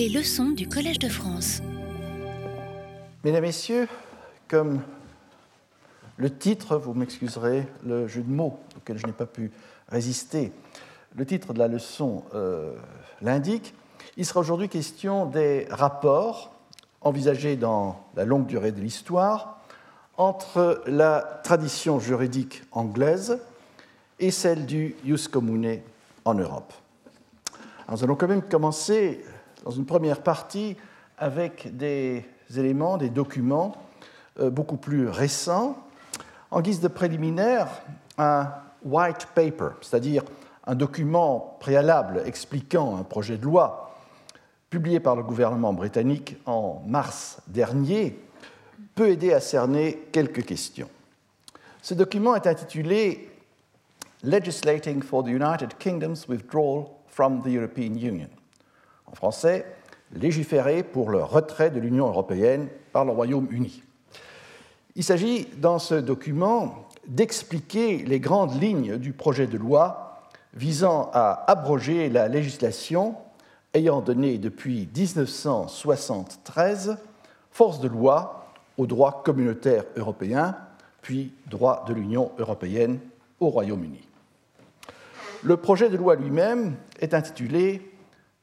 Les leçons du Collège de France. Mesdames, Messieurs, comme le titre, vous m'excuserez le jeu de mots auquel je n'ai pas pu résister, le titre de la leçon euh, l'indique, il sera aujourd'hui question des rapports envisagés dans la longue durée de l'histoire entre la tradition juridique anglaise et celle du jus commune en Europe. nous allons quand même commencer dans une première partie avec des éléments, des documents euh, beaucoup plus récents. En guise de préliminaire, un white paper, c'est-à-dire un document préalable expliquant un projet de loi publié par le gouvernement britannique en mars dernier, peut aider à cerner quelques questions. Ce document est intitulé Legislating for the United Kingdom's Withdrawal from the European Union. En français, légiférer pour le retrait de l'Union européenne par le Royaume-Uni. Il s'agit dans ce document d'expliquer les grandes lignes du projet de loi visant à abroger la législation ayant donné depuis 1973 force de loi au droit communautaire européen, puis droit de l'Union européenne au Royaume-Uni. Le projet de loi lui-même est intitulé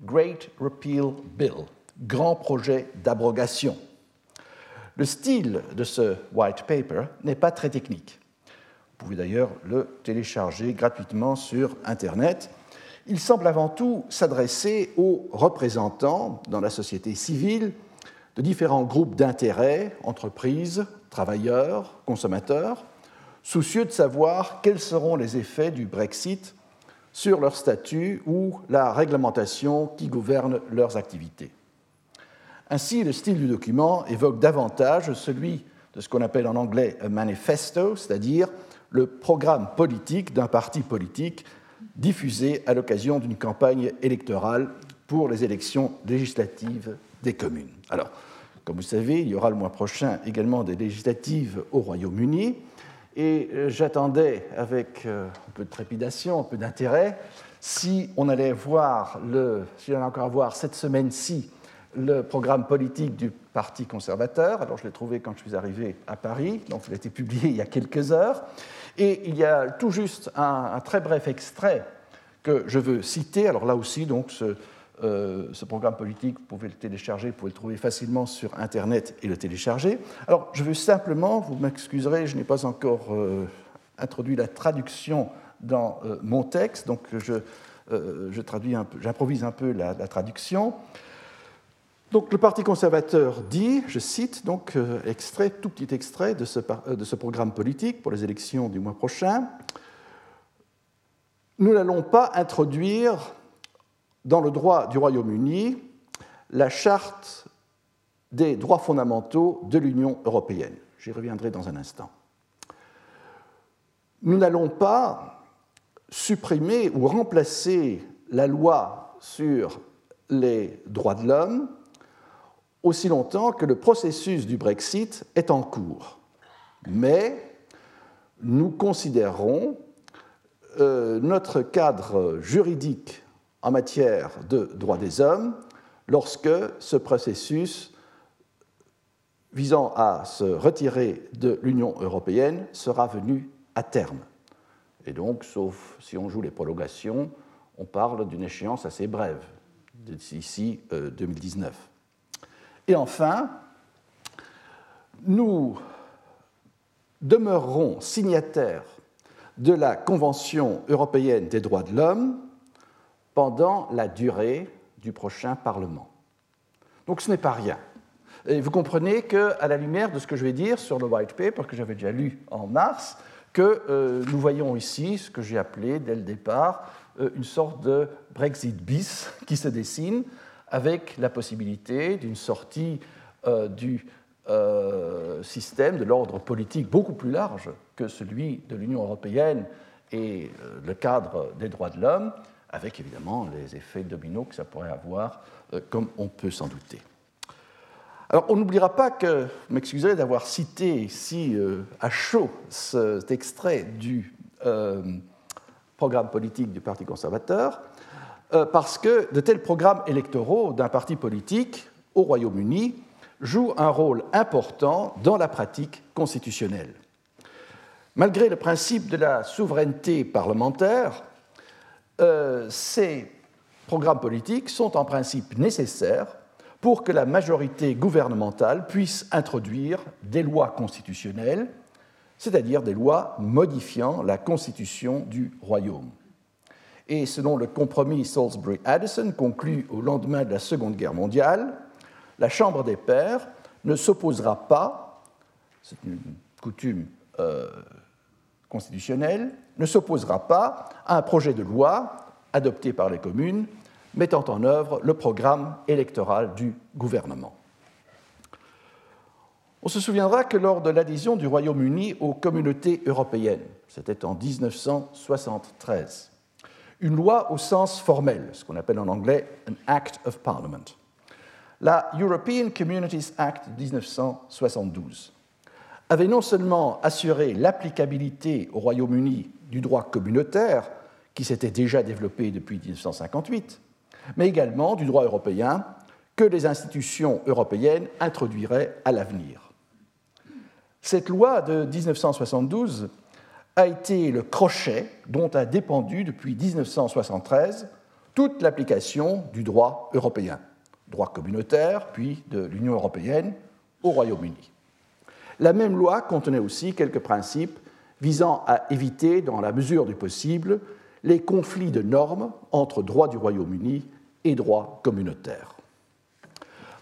Great Repeal Bill, grand projet d'abrogation. Le style de ce white paper n'est pas très technique. Vous pouvez d'ailleurs le télécharger gratuitement sur Internet. Il semble avant tout s'adresser aux représentants dans la société civile de différents groupes d'intérêts, entreprises, travailleurs, consommateurs, soucieux de savoir quels seront les effets du Brexit sur leur statut ou la réglementation qui gouverne leurs activités. Ainsi, le style du document évoque davantage celui de ce qu'on appelle en anglais un manifesto, c'est-à-dire le programme politique d'un parti politique diffusé à l'occasion d'une campagne électorale pour les élections législatives des communes. Alors, comme vous savez, il y aura le mois prochain également des législatives au Royaume-Uni. Et euh, j'attendais avec euh, un peu de trépidation, un peu d'intérêt, si on allait voir, le, si on encore voir cette semaine-ci le programme politique du Parti conservateur. Alors je l'ai trouvé quand je suis arrivé à Paris, donc il a été publié il y a quelques heures. Et il y a tout juste un, un très bref extrait que je veux citer. Alors là aussi, donc, ce, euh, ce programme politique, vous pouvez le télécharger, vous pouvez le trouver facilement sur Internet et le télécharger. Alors, je veux simplement, vous m'excuserez, je n'ai pas encore euh, introduit la traduction dans euh, mon texte, donc je, traduis j'improvise un peu la, traduction. Donc, le Parti conservateur dit, je cite, donc, extrait, tout petit extrait de ce programme politique pour les élections du mois prochain. Nous n'allons pas introduire dans le droit du Royaume-Uni la charte des droits fondamentaux de l'Union européenne. J'y reviendrai dans un instant. Nous n'allons pas supprimer ou remplacer la loi sur les droits de l'homme aussi longtemps que le processus du Brexit est en cours. Mais nous considérons euh, notre cadre juridique en matière de droits des hommes lorsque ce processus visant à se retirer de l'Union européenne sera venu à terme. Et donc, sauf si on joue les prolongations, on parle d'une échéance assez brève, d'ici 2019. Euh, Et enfin, nous demeurerons signataires de la Convention européenne des droits de l'homme pendant la durée du prochain Parlement. Donc ce n'est pas rien. Et vous comprenez qu'à la lumière de ce que je vais dire sur le white paper que j'avais déjà lu en mars, que euh, nous voyons ici ce que j'ai appelé dès le départ euh, une sorte de Brexit bis qui se dessine avec la possibilité d'une sortie euh, du système de l'ordre politique beaucoup plus large que celui de l'Union européenne et le cadre des droits de l'homme avec évidemment les effets dominos que ça pourrait avoir, euh, comme on peut s'en douter. Alors, on n'oubliera pas que, vous m'excuserez d'avoir cité ici euh, à chaud cet extrait du euh, programme politique du Parti conservateur. parce que de tels programmes électoraux d'un parti politique au Royaume-Uni jouent un rôle important dans la pratique constitutionnelle. Malgré le principe de la souveraineté parlementaire, euh, ces programmes politiques sont en principe nécessaires pour que la majorité gouvernementale puisse introduire des lois constitutionnelles, c'est-à-dire des lois modifiant la constitution du royaume. Et selon le compromis Salisbury-Addison conclu au lendemain de la Seconde Guerre mondiale, la Chambre des pairs ne s'opposera pas, c'est une coutume euh, constitutionnelle, ne s'opposera pas à un projet de loi adopté par les communes mettant en œuvre le programme électoral du gouvernement. On se souviendra que lors de l'adhésion du Royaume-Uni aux communautés européennes, c'était en 1973, une loi au sens formel, ce qu'on appelle en anglais an Act of Parliament, la European Communities Act 1972, avait non seulement assuré l'applicabilité au Royaume-Uni du droit communautaire, qui s'était déjà développé depuis 1958, mais également du droit européen que les institutions européennes introduiraient à l'avenir. Cette loi de 1972 a été le crochet dont a dépendu depuis 1973 toute l'application du droit européen, droit communautaire, puis de l'Union européenne au Royaume-Uni. La même loi contenait aussi quelques principes visant à éviter, dans la mesure du possible, les conflits de normes entre droit du Royaume-Uni et droit communautaire.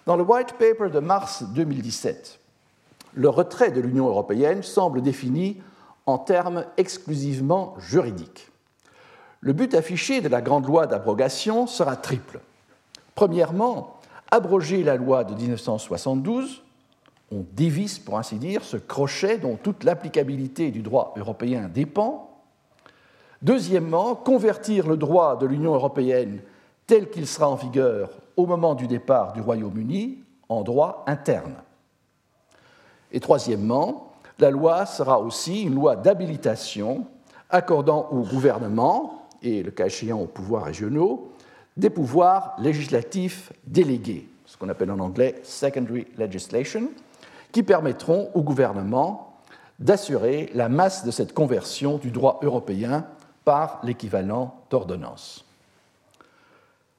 Dans le White Paper de mars 2017, le retrait de l'Union européenne semble défini en termes exclusivement juridiques. Le but affiché de la grande loi d'abrogation sera triple. Premièrement, abroger la loi de 1972, on dévisse pour ainsi dire ce crochet dont toute l'applicabilité du droit européen dépend. Deuxièmement, convertir le droit de l'Union européenne tel qu'il sera en vigueur au moment du départ du Royaume-Uni en droit interne. Et troisièmement, la loi sera aussi une loi d'habilitation accordant au gouvernement, et le cas échéant aux pouvoirs régionaux, des pouvoirs législatifs délégués, ce qu'on appelle en anglais secondary legislation, qui permettront au gouvernement d'assurer la masse de cette conversion du droit européen par l'équivalent d'ordonnance.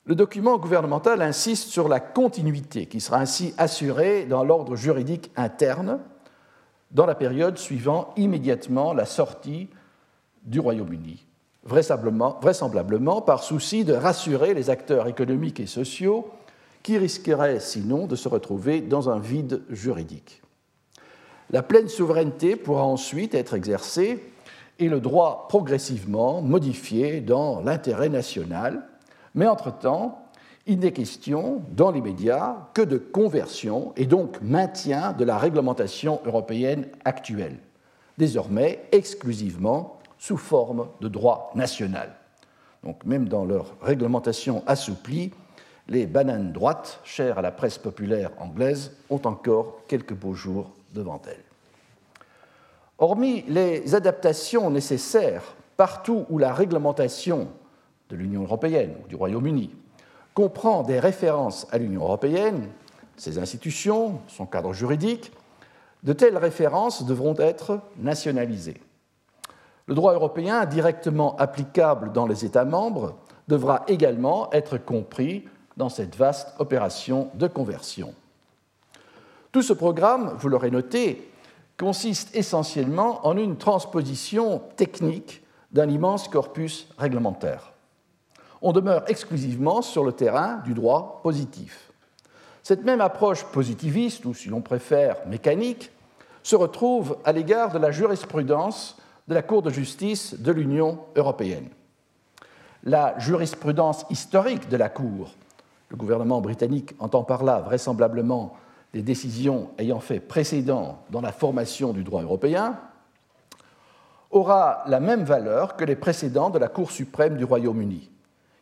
Le document gouvernemental insiste sur la continuité qui sera ainsi assurée dans l'ordre juridique interne dans la période suivant immédiatement la sortie du Royaume-Uni, vraisemblablement, vraisemblablement par souci de rassurer les acteurs économiques et sociaux qui risqueraient sinon de se retrouver dans un vide juridique. La pleine souveraineté pourra ensuite être exercée et le droit progressivement modifié dans l'intérêt national, mais entre-temps, il n'est question, dans l'immédiat, que de conversion et donc maintien de la réglementation européenne actuelle, désormais exclusivement sous forme de droit national. Donc même dans leur réglementation assouplie, les bananes droites, chères à la presse populaire anglaise, ont encore quelques beaux jours devant elles. Hormis les adaptations nécessaires partout où la réglementation de l'Union européenne ou du Royaume-Uni comprend des références à l'Union européenne, ses institutions, son cadre juridique, de telles références devront être nationalisées. Le droit européen directement applicable dans les États membres devra également être compris dans cette vaste opération de conversion. Tout ce programme, vous l'aurez noté, consiste essentiellement en une transposition technique d'un immense corpus réglementaire on demeure exclusivement sur le terrain du droit positif. Cette même approche positiviste, ou si l'on préfère mécanique, se retrouve à l'égard de la jurisprudence de la Cour de justice de l'Union européenne. La jurisprudence historique de la Cour, le gouvernement britannique entend par là vraisemblablement les décisions ayant fait précédent dans la formation du droit européen, aura la même valeur que les précédents de la Cour suprême du Royaume-Uni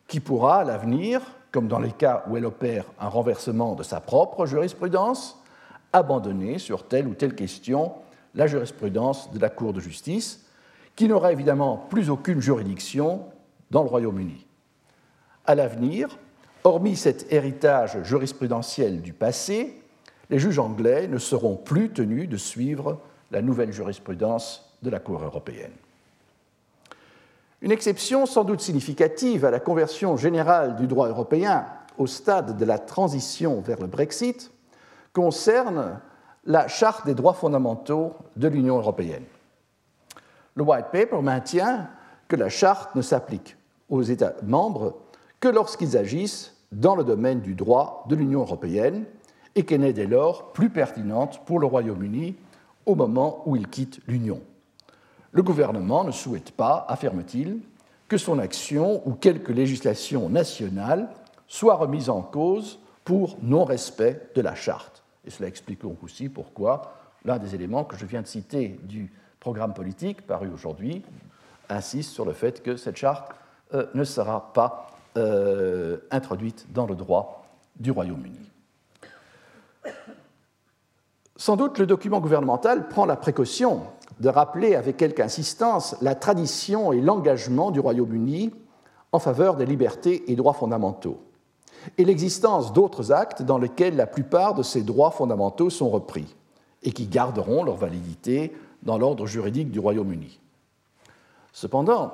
qui pourra, à l'avenir, comme dans les cas où elle opère un renversement de sa propre jurisprudence, abandonner sur telle ou telle question la jurisprudence de la Cour de justice, qui n'aura évidemment plus aucune juridiction dans le Royaume-Uni. À l'avenir, hormis cet héritage jurisprudentiel du passé, les juges anglais ne seront plus tenus de suivre la nouvelle jurisprudence de la Cour européenne. Une exception sans doute significative à la conversion générale du droit européen au stade de la transition vers le Brexit concerne la Charte des droits fondamentaux de l'Union européenne. Le White Paper maintient que la Charte ne s'applique aux États membres que lorsqu'ils agissent dans le domaine du droit de l'Union européenne et qu'elle n'est dès lors plus pertinente pour le Royaume-Uni au moment où il quitte l'Union. Le gouvernement ne souhaite pas, affirme-t-il, que son action ou quelque législation nationale soit remise en cause pour non-respect de la charte. Et cela explique donc aussi pourquoi l'un des éléments que je viens de citer du programme politique paru aujourd'hui insiste sur le fait que cette charte euh, ne sera pas euh, introduite dans le droit du Royaume-Uni. Sans doute, le document gouvernemental prend la précaution de rappeler avec quelque insistance la tradition et l'engagement du Royaume-Uni en faveur des libertés et droits fondamentaux, et l'existence d'autres actes dans lesquels la plupart de ces droits fondamentaux sont repris, et qui garderont leur validité dans l'ordre juridique du Royaume-Uni. Cependant,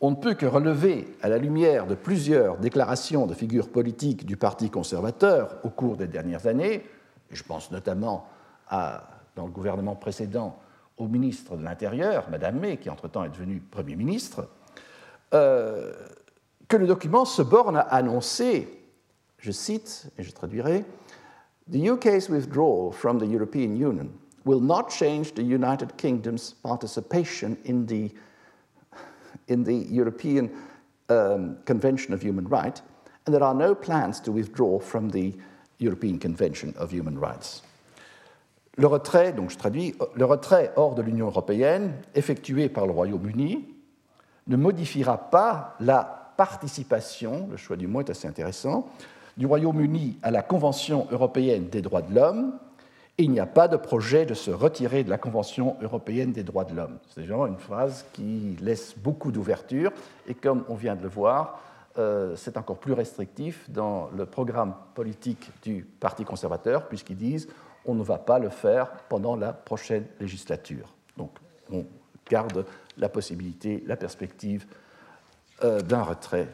on ne peut que relever, à la lumière de plusieurs déclarations de figures politiques du Parti conservateur au cours des dernières années, et je pense notamment à, dans le gouvernement précédent au ministre de l'Intérieur, Madame May, qui entre-temps est devenue Premier ministre, euh, que le document se borne à annoncer, je cite, et je traduirai, The UK's withdrawal from the European Union will not change the United Kingdom's participation in the, in the European um, Convention of Human Rights, and there are no plans to withdraw from the European Convention of Human Rights. Le retrait, donc je traduis, le retrait hors de l'Union européenne effectué par le Royaume-Uni ne modifiera pas la participation, le choix du mot est assez intéressant, du Royaume-Uni à la Convention européenne des droits de l'homme, il n'y a pas de projet de se retirer de la Convention européenne des droits de l'homme. C'est vraiment une phrase qui laisse beaucoup d'ouverture, et comme on vient de le voir, euh, c'est encore plus restrictif dans le programme politique du Parti conservateur, puisqu'ils disent on ne va pas le faire pendant la prochaine législature. Donc on garde la possibilité, la perspective euh, d'un retrait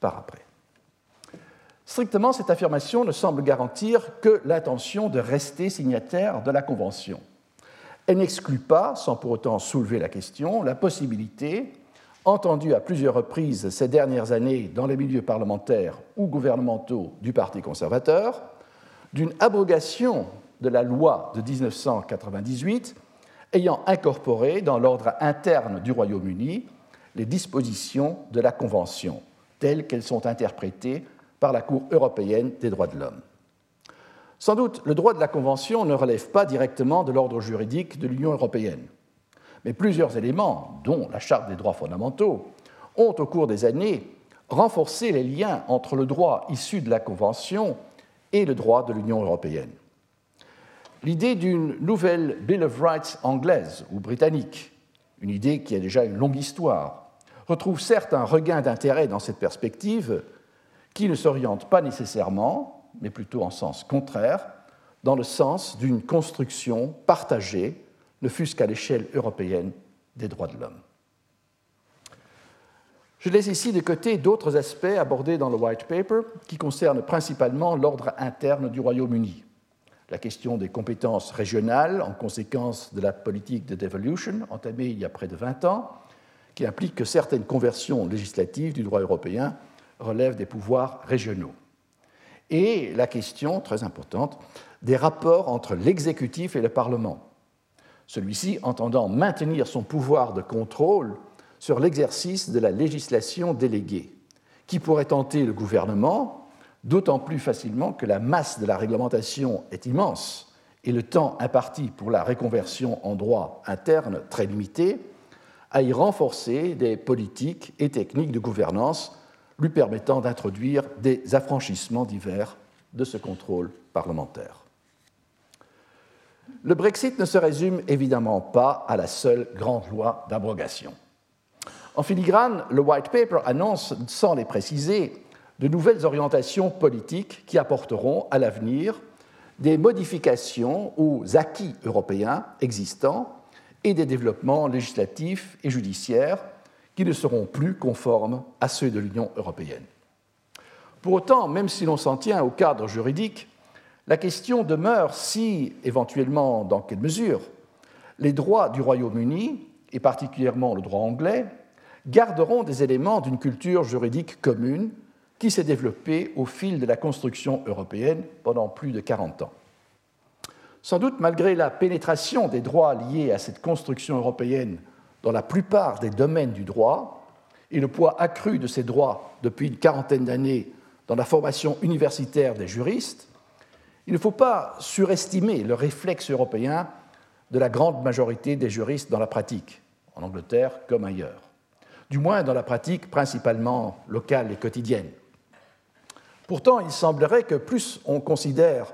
par après. Strictement, cette affirmation ne semble garantir que l'intention de rester signataire de la Convention. Elle n'exclut pas, sans pour autant soulever la question, la possibilité, entendue à plusieurs reprises ces dernières années dans les milieux parlementaires ou gouvernementaux du Parti conservateur, d'une abrogation de la loi de 1998 ayant incorporé dans l'ordre interne du Royaume-Uni les dispositions de la Convention, telles qu'elles sont interprétées par la Cour européenne des droits de l'homme. Sans doute, le droit de la Convention ne relève pas directement de l'ordre juridique de l'Union européenne, mais plusieurs éléments, dont la Charte des droits fondamentaux, ont au cours des années renforcé les liens entre le droit issu de la Convention et le droit de l'Union européenne. L'idée d'une nouvelle Bill of Rights anglaise ou britannique, une idée qui a déjà une longue histoire, retrouve certes un regain d'intérêt dans cette perspective qui ne s'oriente pas nécessairement, mais plutôt en sens contraire, dans le sens d'une construction partagée, ne fût-ce qu'à l'échelle européenne, des droits de l'homme. Je laisse ici de côté d'autres aspects abordés dans le White Paper qui concernent principalement l'ordre interne du Royaume-Uni la question des compétences régionales en conséquence de la politique de devolution entamée il y a près de 20 ans, qui implique que certaines conversions législatives du droit européen relèvent des pouvoirs régionaux. Et la question, très importante, des rapports entre l'exécutif et le Parlement. Celui-ci entendant maintenir son pouvoir de contrôle sur l'exercice de la législation déléguée, qui pourrait tenter le gouvernement, d'autant plus facilement que la masse de la réglementation est immense et le temps imparti pour la réconversion en droit interne très limité, à y renforcer des politiques et techniques de gouvernance lui permettant d'introduire des affranchissements divers de ce contrôle parlementaire. Le Brexit ne se résume évidemment pas à la seule grande loi d'abrogation. En filigrane, le White Paper annonce, sans les préciser, de nouvelles orientations politiques qui apporteront à l'avenir des modifications aux acquis européens existants et des développements législatifs et judiciaires qui ne seront plus conformes à ceux de l'Union européenne. Pour autant, même si l'on s'en tient au cadre juridique, la question demeure si, éventuellement, dans quelle mesure, les droits du Royaume-Uni, et particulièrement le droit anglais, garderont des éléments d'une culture juridique commune qui s'est développée au fil de la construction européenne pendant plus de 40 ans. Sans doute, malgré la pénétration des droits liés à cette construction européenne dans la plupart des domaines du droit et le poids accru de ces droits depuis une quarantaine d'années dans la formation universitaire des juristes, il ne faut pas surestimer le réflexe européen de la grande majorité des juristes dans la pratique, en Angleterre comme ailleurs, du moins dans la pratique principalement locale et quotidienne. Pourtant, il semblerait que plus on considère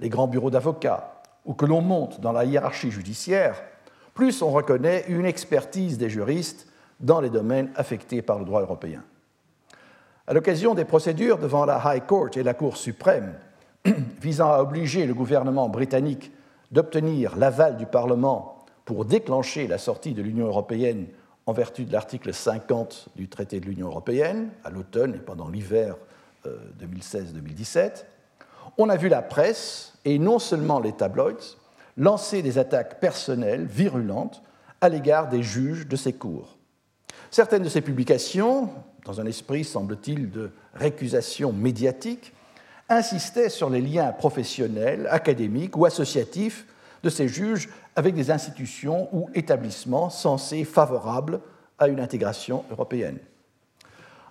les grands bureaux d'avocats ou que l'on monte dans la hiérarchie judiciaire, plus on reconnaît une expertise des juristes dans les domaines affectés par le droit européen. À l'occasion des procédures devant la High Court et la Cour suprême visant à obliger le gouvernement britannique d'obtenir l'aval du Parlement pour déclencher la sortie de l'Union européenne en vertu de l'article 50 du traité de l'Union européenne, à l'automne et pendant l'hiver 2016-2017, euh, on a vu la presse, et non seulement les tabloïds, lancer des attaques personnelles virulentes à l'égard des juges de ces cours. Certaines de ces publications, dans un esprit, semble-t-il, de récusation médiatique, insistaient sur les liens professionnels, académiques ou associatifs de ces juges avec des institutions ou établissements censés favorables à une intégration européenne.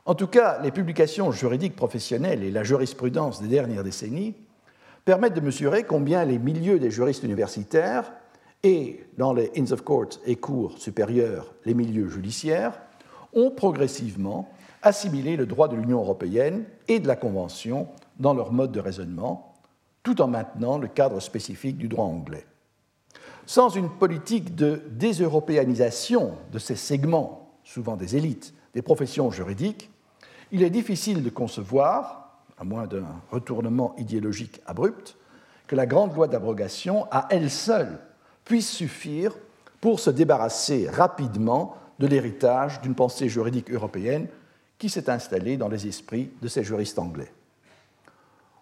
En tout cas, les publications juridiques professionnelles et la jurisprudence des dernières décennies permettent de mesurer combien les milieux des juristes universitaires et, dans les Inns of Court et cours supérieurs, les milieux judiciaires, ont progressivement assimilé le droit de l'Union européenne et de la Convention dans leur mode de raisonnement, tout en maintenant le cadre spécifique du droit anglais. Sans une politique de déseuropéanisation de ces segments, souvent des élites, des professions juridiques, il est difficile de concevoir, à moins d'un retournement idéologique abrupt, que la grande loi d'abrogation, à elle seule, puisse suffire pour se débarrasser rapidement de l'héritage d'une pensée juridique européenne qui s'est installée dans les esprits de ces juristes anglais.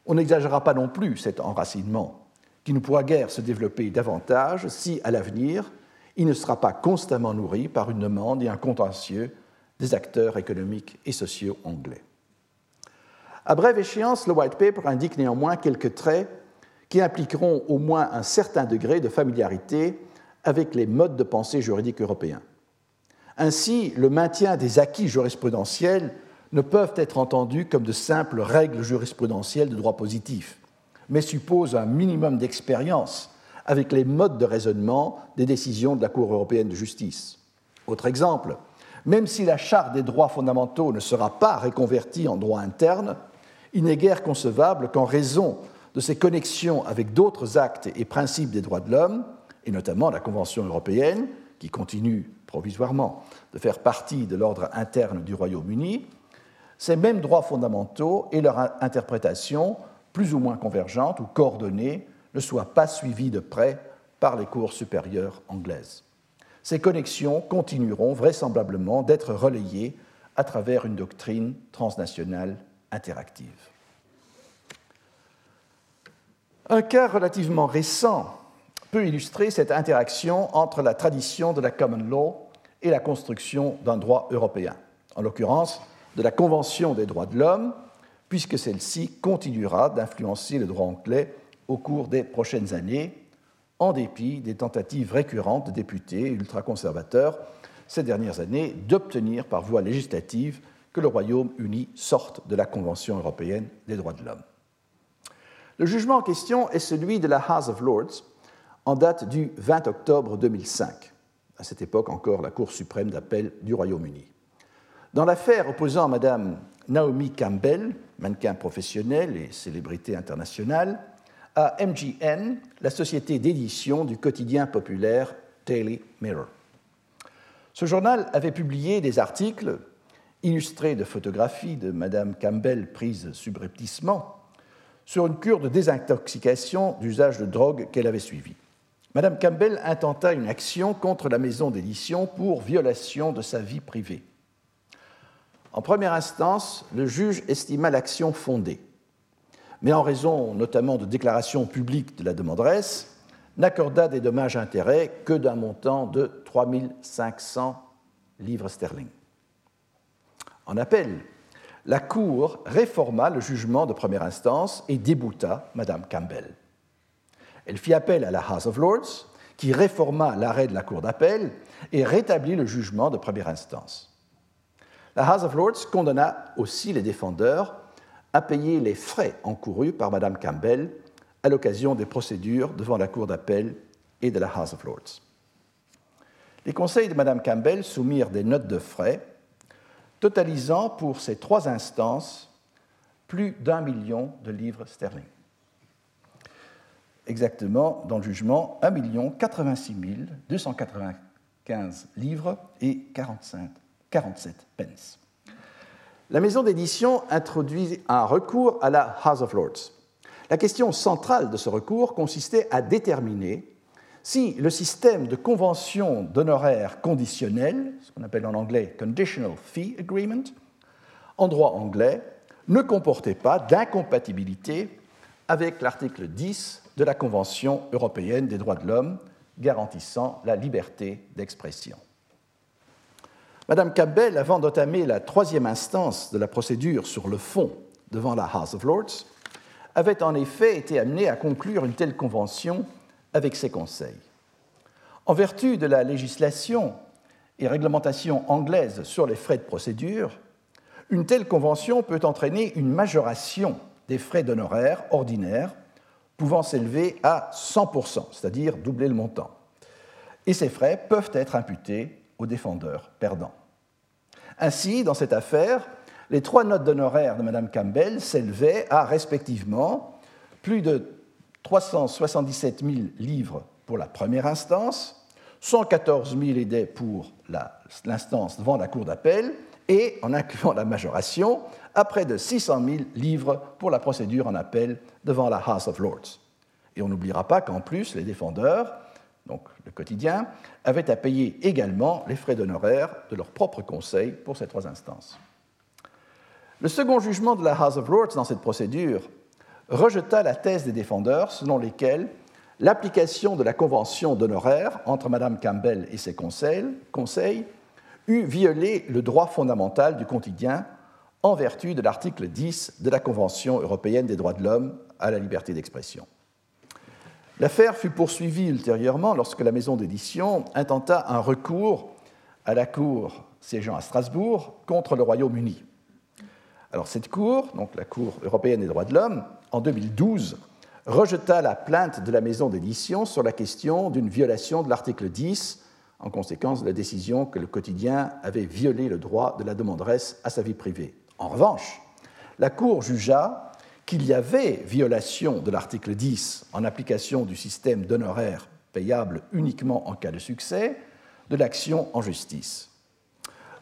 On n'exagérera pas non plus cet enracinement qui ne pourra guère se développer davantage si, à l'avenir, il ne sera pas constamment nourri par une demande et un contentieux des acteurs économiques et sociaux anglais. À brève échéance, le White Paper indique néanmoins quelques traits qui impliqueront au moins un certain degré de familiarité avec les modes de pensée juridiques européens. Ainsi, le maintien des acquis jurisprudentiels ne peuvent être entendus comme de simples règles jurisprudentielles de droit positif, mais suppose un minimum d'expérience avec les modes de raisonnement des décisions de la Cour européenne de justice. Autre exemple, même si la Charte des droits fondamentaux ne sera pas reconvertie en droit interne, il n'est guère concevable qu'en raison de ses connexions avec d'autres actes et principes des droits de l'homme, et notamment la Convention européenne, qui continue provisoirement de faire partie de l'ordre interne du Royaume-Uni, ces mêmes droits fondamentaux et leur interprétation plus ou moins convergentes ou coordonnées ne soient pas suivies de près par les cours supérieures anglaises. Ces connexions continueront vraisemblablement d'être relayées à travers une doctrine transnationale interactive. Un cas relativement récent peut illustrer cette interaction entre la tradition de la common law et la construction d'un droit européen, en l'occurrence de la Convention des droits de l'homme, puisque celle-ci continuera d'influencer le droit anglais au cours des prochaines années, en dépit des tentatives récurrentes de députés ultraconservateurs ces dernières années d'obtenir par voie législative que le Royaume-Uni sorte de la Convention européenne des droits de l'homme. Le jugement en question est celui de la House of Lords en date du 20 octobre 2005, à cette époque encore la Cour suprême d'appel du Royaume-Uni. Dans l'affaire opposant Mme Naomi Campbell, mannequin professionnel et célébrité internationale, à MGN, la société d'édition du quotidien populaire Daily Mirror. Ce journal avait publié des articles illustré de photographies de Madame Campbell prises subrepticement sur une cure de désintoxication d'usage de drogue qu'elle avait suivie. Madame Campbell intenta une action contre la maison d'édition pour violation de sa vie privée. En première instance, le juge estima l'action fondée, mais en raison notamment de déclarations publiques de la demanderesse, n'accorda des dommages-intérêts que d'un montant de 3500 livres sterling. En appel, la Cour réforma le jugement de première instance et débouta Madame Campbell. Elle fit appel à la House of Lords, qui réforma l'arrêt de la Cour d'appel et rétablit le jugement de première instance. La House of Lords condamna aussi les défendeurs à payer les frais encourus par Mme Campbell à l'occasion des procédures devant la Cour d'appel et de la House of Lords. Les conseils de Mme Campbell soumirent des notes de frais, totalisant pour ces trois instances plus d'un million de livres sterling exactement dans le jugement 1 86 295 livres et 45, 47 pence. La maison d'édition introduit un recours à la House of Lords. La question centrale de ce recours consistait à déterminer si le système de convention d'honoraires conditionnel, ce qu'on appelle en anglais Conditional Fee Agreement, en droit anglais, ne comportait pas d'incompatibilité avec l'article 10 de la Convention européenne des droits de l'homme garantissant la liberté d'expression. Madame Campbell, avant d'entamer la troisième instance de la procédure sur le fond devant la House of Lords, avait en effet été amenée à conclure une telle convention avec ses conseils. En vertu de la législation et réglementation anglaise sur les frais de procédure, une telle convention peut entraîner une majoration des frais d'honoraires ordinaires pouvant s'élever à 100%, c'est-à-dire doubler le montant. Et ces frais peuvent être imputés au défendeur perdant. Ainsi, dans cette affaire, les trois notes d'honoraires de Mme Campbell s'élevaient à respectivement plus de 377 000 livres pour la première instance, 114 000 aidés pour l'instance devant la Cour d'appel et, en incluant la majoration, à près de 600 000 livres pour la procédure en appel devant la House of Lords. Et on n'oubliera pas qu'en plus, les défendeurs, donc le quotidien, avaient à payer également les frais d'honoraires de leur propre conseil pour ces trois instances. Le second jugement de la House of Lords dans cette procédure rejeta la thèse des défendeurs selon lesquels l'application de la convention d'honoraires entre Mme Campbell et ses conseils, conseils eût violé le droit fondamental du quotidien en vertu de l'article 10 de la Convention européenne des droits de l'homme à la liberté d'expression. L'affaire fut poursuivie ultérieurement lorsque la maison d'édition intenta un recours à la Cour siégeant à Strasbourg contre le Royaume-Uni. Alors cette Cour, donc la Cour européenne des droits de l'homme, en 2012, rejeta la plainte de la maison d'édition sur la question d'une violation de l'article 10 en conséquence de la décision que le quotidien avait violé le droit de la demanderesse à sa vie privée. En revanche, la Cour jugea qu'il y avait violation de l'article 10 en application du système d'honoraires payable uniquement en cas de succès de l'action en justice.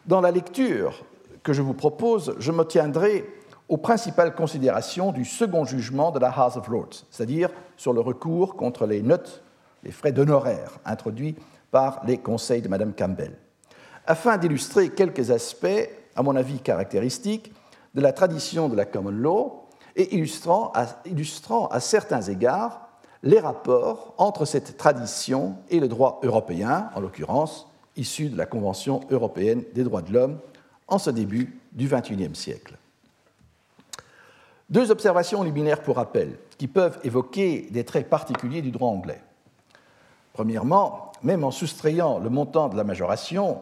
Dans la lecture que je vous propose, je me tiendrai aux principales considérations du second jugement de la House of Lords, c'est-à-dire sur le recours contre les notes, les frais d'honoraires introduits par les conseils de Mme Campbell, afin d'illustrer quelques aspects à mon avis caractéristique, de la tradition de la common law et illustrant à, illustrant à certains égards les rapports entre cette tradition et le droit européen, en l'occurrence issu de la Convention européenne des droits de l'homme en ce début du XXIe siècle. Deux observations liminaires pour rappel qui peuvent évoquer des traits particuliers du droit anglais. Premièrement, même en soustrayant le montant de la majoration,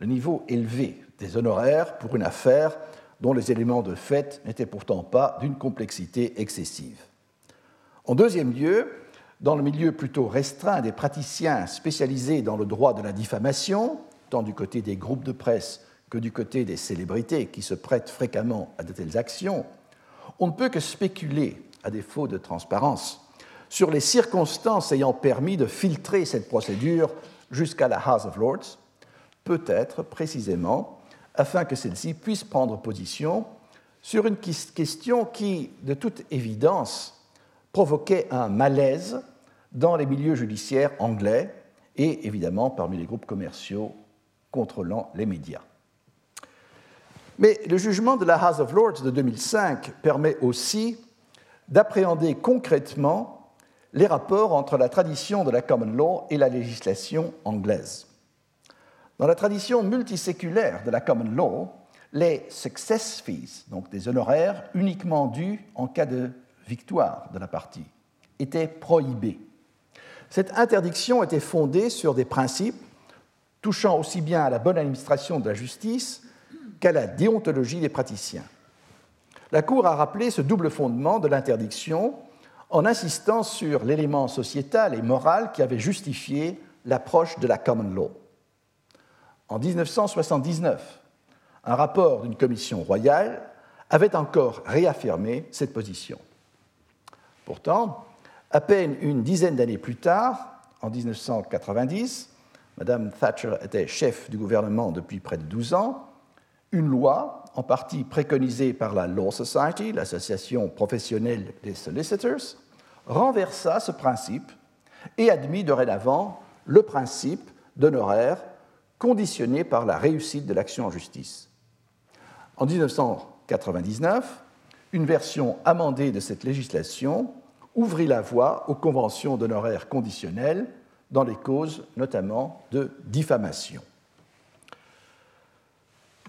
le niveau élevé des honoraires pour une affaire dont les éléments de fait n'étaient pourtant pas d'une complexité excessive. En deuxième lieu, dans le milieu plutôt restreint des praticiens spécialisés dans le droit de la diffamation, tant du côté des groupes de presse que du côté des célébrités qui se prêtent fréquemment à de telles actions, on ne peut que spéculer, à défaut de transparence, sur les circonstances ayant permis de filtrer cette procédure jusqu'à la House of Lords, peut-être précisément afin que celle-ci puisse prendre position sur une question qui, de toute évidence, provoquait un malaise dans les milieux judiciaires anglais et évidemment parmi les groupes commerciaux contrôlant les médias. Mais le jugement de la House of Lords de 2005 permet aussi d'appréhender concrètement les rapports entre la tradition de la common law et la législation anglaise. Dans la tradition multiséculaire de la common law, les success fees, donc des honoraires uniquement dus en cas de victoire de la partie, étaient prohibés. Cette interdiction était fondée sur des principes touchant aussi bien à la bonne administration de la justice qu'à la déontologie des praticiens. La Cour a rappelé ce double fondement de l'interdiction en insistant sur l'élément sociétal et moral qui avait justifié l'approche de la common law. En 1979, un rapport d'une commission royale avait encore réaffirmé cette position. Pourtant, à peine une dizaine d'années plus tard, en 1990, Madame Thatcher était chef du gouvernement depuis près de 12 ans, une loi, en partie préconisée par la Law Society, l'association professionnelle des solicitors, renversa ce principe et admit dorénavant le principe d'honoraires conditionné par la réussite de l'action en justice. En 1999, une version amendée de cette législation ouvrit la voie aux conventions d'honoraires conditionnels dans les causes notamment de diffamation.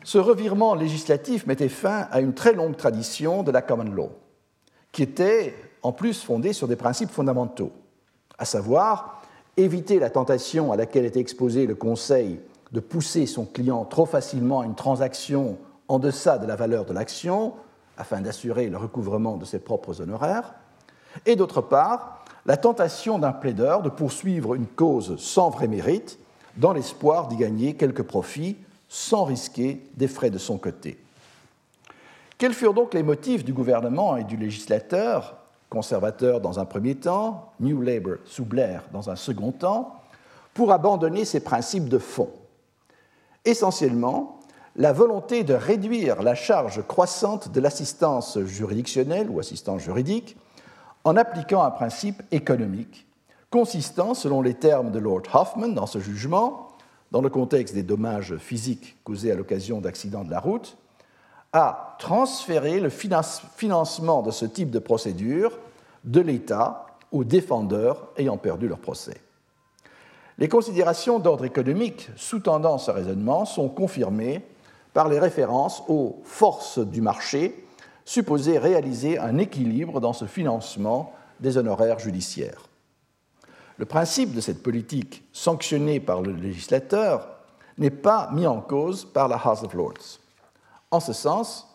Ce revirement législatif mettait fin à une très longue tradition de la common law, qui était en plus fondée sur des principes fondamentaux, à savoir éviter la tentation à laquelle était exposé le Conseil de pousser son client trop facilement à une transaction en deçà de la valeur de l'action, afin d'assurer le recouvrement de ses propres honoraires, et d'autre part, la tentation d'un plaideur de poursuivre une cause sans vrai mérite, dans l'espoir d'y gagner quelques profits sans risquer des frais de son côté. Quels furent donc les motifs du gouvernement et du législateur, conservateur dans un premier temps, New Labour sous Blair dans un second temps, pour abandonner ces principes de fond? Essentiellement, la volonté de réduire la charge croissante de l'assistance juridictionnelle ou assistance juridique en appliquant un principe économique consistant, selon les termes de Lord Hoffman dans ce jugement, dans le contexte des dommages physiques causés à l'occasion d'accidents de la route, à transférer le financement de ce type de procédure de l'État aux défendeurs ayant perdu leur procès. Les considérations d'ordre économique sous-tendant ce raisonnement sont confirmées par les références aux forces du marché supposées réaliser un équilibre dans ce financement des honoraires judiciaires. Le principe de cette politique sanctionnée par le législateur n'est pas mis en cause par la House of Lords. En ce sens,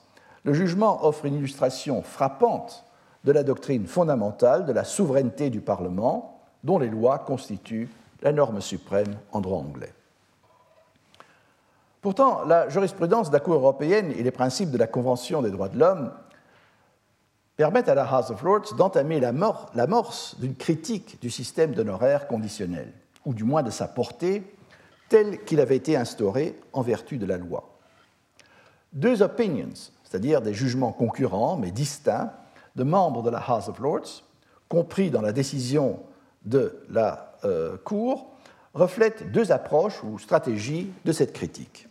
le jugement offre une illustration frappante de la doctrine fondamentale de la souveraineté du Parlement, dont les lois constituent la norme suprême en droit anglais. Pourtant, la jurisprudence de la Cour européenne et les principes de la Convention des droits de l'homme permettent à la House of Lords d'entamer l'amorce d'une critique du système d'honoraires conditionnels, ou du moins de sa portée, tel qu'il avait été instauré en vertu de la loi. Deux opinions, c'est-à-dire des jugements concurrents mais distincts, de membres de la House of Lords, compris dans la décision de la euh, Cour, reflètent deux approches ou stratégies de cette critique.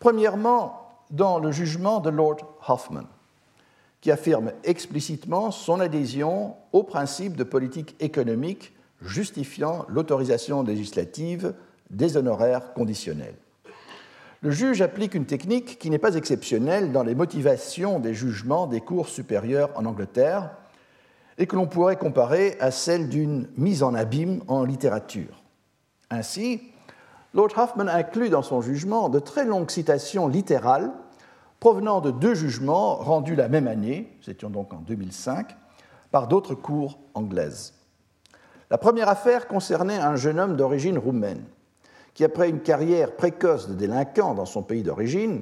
Premièrement, dans le jugement de Lord Hoffman, qui affirme explicitement son adhésion au principe de politique économique justifiant l'autorisation législative des honoraires conditionnels. Le juge applique une technique qui n'est pas exceptionnelle dans les motivations des jugements des cours supérieures en Angleterre et que l'on pourrait comparer à celle d'une mise en abîme en littérature. Ainsi, Lord Hoffman inclut dans son jugement de très longues citations littérales provenant de deux jugements rendus la même année, nous étions donc en 2005, par d'autres cours anglaises. La première affaire concernait un jeune homme d'origine roumaine qui, après une carrière précoce de délinquant dans son pays d'origine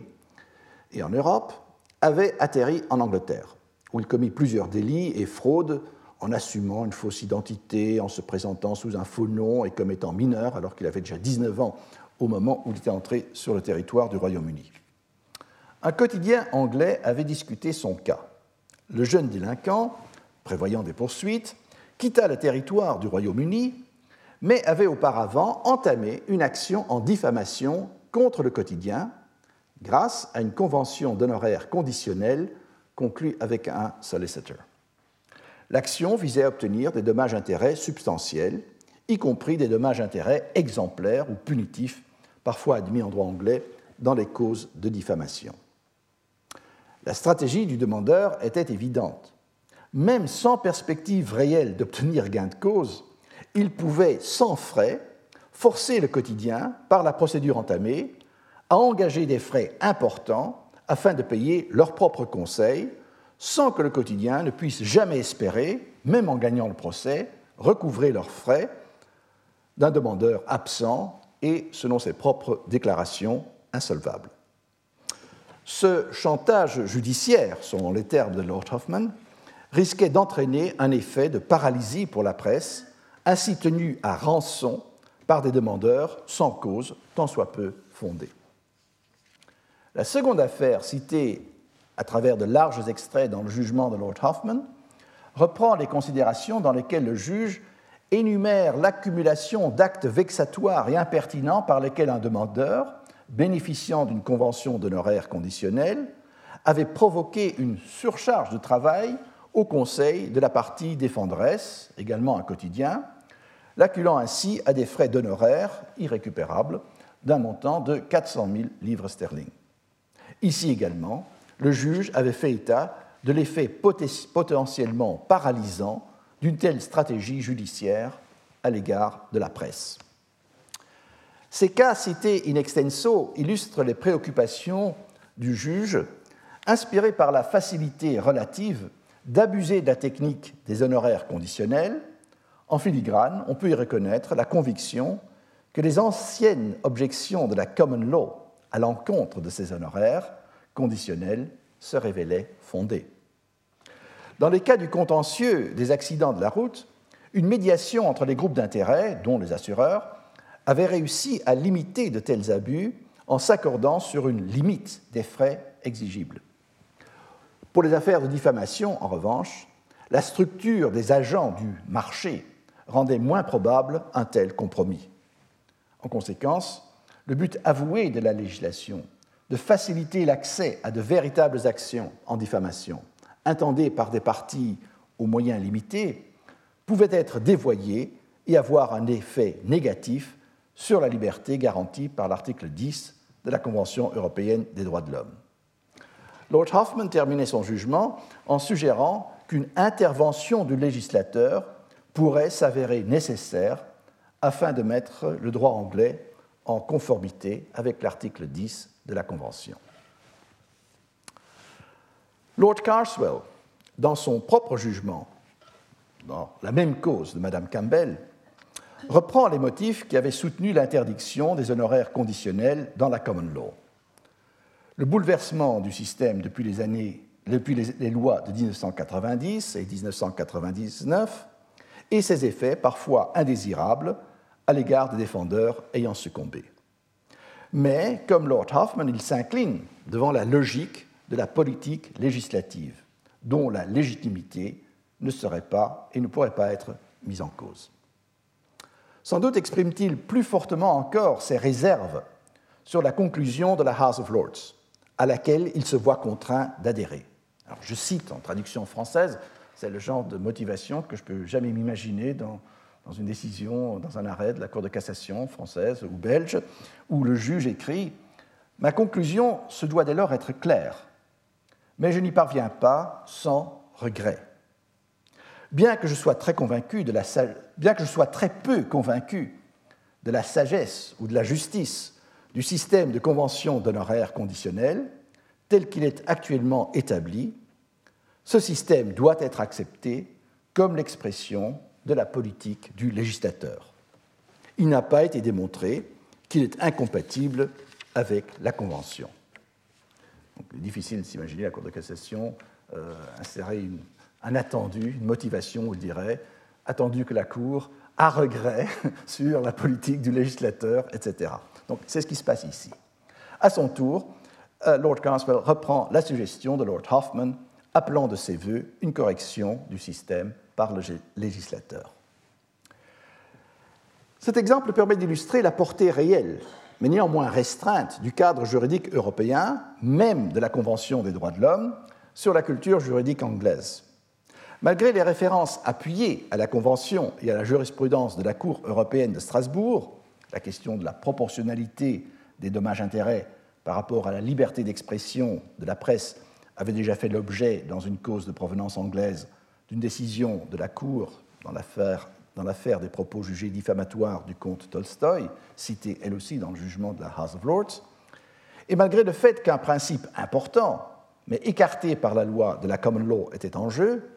et en Europe, avait atterri en Angleterre, où il commit plusieurs délits et fraudes en assumant une fausse identité, en se présentant sous un faux nom et comme étant mineur alors qu'il avait déjà 19 ans au moment où il était entré sur le territoire du Royaume-Uni. Un quotidien anglais avait discuté son cas. Le jeune délinquant, prévoyant des poursuites, quitta le territoire du Royaume-Uni, mais avait auparavant entamé une action en diffamation contre le quotidien grâce à une convention d'honoraires conditionnelle conclue avec un solicitor. L'action visait à obtenir des dommages-intérêts substantiels, y compris des dommages-intérêts exemplaires ou punitifs, parfois admis en droit anglais dans les causes de diffamation. La stratégie du demandeur était évidente. Même sans perspective réelle d'obtenir gain de cause, il pouvait, sans frais, forcer le quotidien, par la procédure entamée, à engager des frais importants afin de payer leurs propres conseils, sans que le quotidien ne puisse jamais espérer, même en gagnant le procès, recouvrer leurs frais d'un demandeur absent et, selon ses propres déclarations, insolvable. Ce chantage judiciaire, selon les termes de Lord Hoffman, risquait d'entraîner un effet de paralysie pour la presse, ainsi tenue à rançon par des demandeurs sans cause, tant soit peu fondée. La seconde affaire, citée à travers de larges extraits dans le jugement de Lord Hoffman, reprend les considérations dans lesquelles le juge énumère l'accumulation d'actes vexatoires et impertinents par lesquels un demandeur, bénéficiant d'une convention d'honoraires conditionnelle, avait provoqué une surcharge de travail au conseil de la partie défendresse, également un quotidien, l'acculant ainsi à des frais d'honoraires irrécupérables d'un montant de 400 000 livres sterling. Ici également, le juge avait fait état de l'effet potentiellement paralysant d'une telle stratégie judiciaire à l'égard de la presse. Ces cas cités in extenso illustrent les préoccupations du juge, inspirées par la facilité relative d'abuser de la technique des honoraires conditionnels. En filigrane, on peut y reconnaître la conviction que les anciennes objections de la common law à l'encontre de ces honoraires conditionnels se révélaient fondées. Dans les cas du contentieux des accidents de la route, une médiation entre les groupes d'intérêt, dont les assureurs, avait réussi à limiter de tels abus en s'accordant sur une limite des frais exigibles. Pour les affaires de diffamation, en revanche, la structure des agents du marché rendait moins probable un tel compromis. En conséquence, le but avoué de la législation de faciliter l'accès à de véritables actions en diffamation, intendées par des partis aux moyens limités, pouvait être dévoyé et avoir un effet négatif sur la liberté garantie par l'article 10 de la Convention européenne des droits de l'homme. Lord Hoffman terminait son jugement en suggérant qu'une intervention du législateur pourrait s'avérer nécessaire afin de mettre le droit anglais en conformité avec l'article 10 de la Convention. Lord Carswell, dans son propre jugement, dans la même cause de Mme Campbell, reprend les motifs qui avaient soutenu l'interdiction des honoraires conditionnels dans la common law. Le bouleversement du système depuis les, années, depuis les lois de 1990 et 1999 et ses effets parfois indésirables à l'égard des défendeurs ayant succombé. Mais, comme Lord Hoffman, il s'incline devant la logique de la politique législative, dont la légitimité ne serait pas et ne pourrait pas être mise en cause. Sans doute exprime-t-il plus fortement encore ses réserves sur la conclusion de la House of Lords, à laquelle il se voit contraint d'adhérer. je cite en traduction française, c'est le genre de motivation que je peux jamais m'imaginer dans dans une décision, dans un arrêt de la Cour de cassation française ou belge, où le juge écrit Ma conclusion se doit dès lors être claire, mais je n'y parviens pas sans regret. Bien que je sois très peu convaincu de la sagesse ou de la justice du système de convention d'honoraires conditionnels tel qu'il est actuellement établi, ce système doit être accepté comme l'expression de la politique du législateur. Il n'a pas été démontré qu'il est incompatible avec la Convention. il est difficile de s'imaginer la Cour de cassation euh, insérer un attendu, une motivation, on dirait, attendu que la Cour a regret sur la politique du législateur, etc. Donc c'est ce qui se passe ici. À son tour, euh, Lord Carswell reprend la suggestion de Lord Hoffman, appelant de ses voeux une correction du système par le législateur. Cet exemple permet d'illustrer la portée réelle, mais néanmoins restreinte, du cadre juridique européen, même de la Convention des droits de l'homme, sur la culture juridique anglaise. Malgré les références appuyées à la Convention et à la jurisprudence de la Cour européenne de Strasbourg, la question de la proportionnalité des dommages-intérêts par rapport à la liberté d'expression de la presse avait déjà fait l'objet, dans une cause de provenance anglaise, d'une décision de la Cour dans l'affaire des propos jugés diffamatoires du comte Tolstoï, cité elle aussi dans le jugement de la House of Lords, et malgré le fait qu'un principe important, mais écarté par la loi de la common law, était en jeu,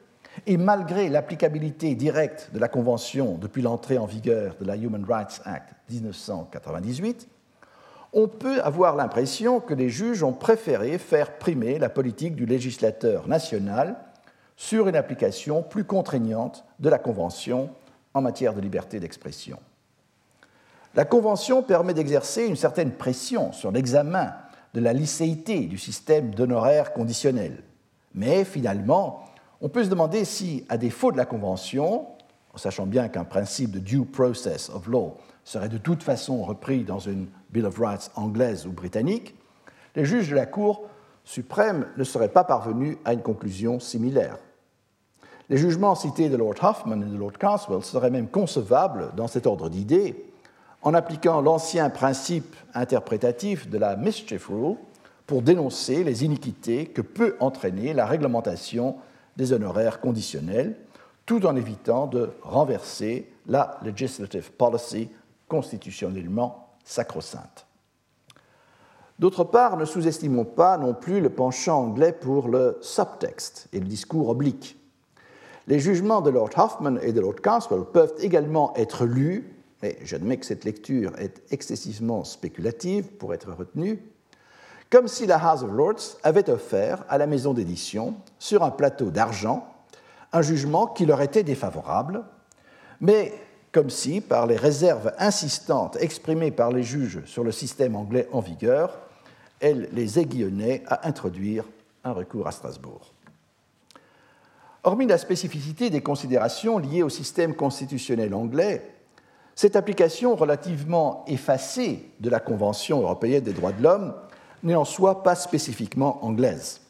et malgré l'applicabilité directe de la Convention depuis l'entrée en vigueur de la Human Rights Act 1998, on peut avoir l'impression que les juges ont préféré faire primer la politique du législateur national sur une application plus contraignante de la Convention en matière de liberté d'expression. La Convention permet d'exercer une certaine pression sur l'examen de la licéité du système d'honoraires conditionnels, mais finalement, on peut se demander si, à défaut de la Convention, en sachant bien qu'un principe de due process of law serait de toute façon repris dans une Bill of Rights anglaise ou britannique, les juges de la Cour suprême ne seraient pas parvenus à une conclusion similaire. Les jugements cités de Lord Hoffman et de Lord Carswell seraient même concevables dans cet ordre d'idées en appliquant l'ancien principe interprétatif de la mischief rule pour dénoncer les iniquités que peut entraîner la réglementation des honoraires conditionnels, tout en évitant de renverser la legislative policy constitutionnellement sacro-sainte. D'autre part, ne sous-estimons pas non plus le penchant anglais pour le subtexte et le discours oblique. Les jugements de Lord Hoffman et de Lord Carswell peuvent également être lus, et j'admets que cette lecture est excessivement spéculative pour être retenue, comme si la House of Lords avait offert à la maison d'édition, sur un plateau d'argent, un jugement qui leur était défavorable, mais comme si, par les réserves insistantes exprimées par les juges sur le système anglais en vigueur, elle les aiguillonnait à introduire un recours à Strasbourg. Hormis la spécificité des considérations liées au système constitutionnel anglais, cette application relativement effacée de la Convention européenne des droits de l'homme n'est en soi pas spécifiquement anglaise.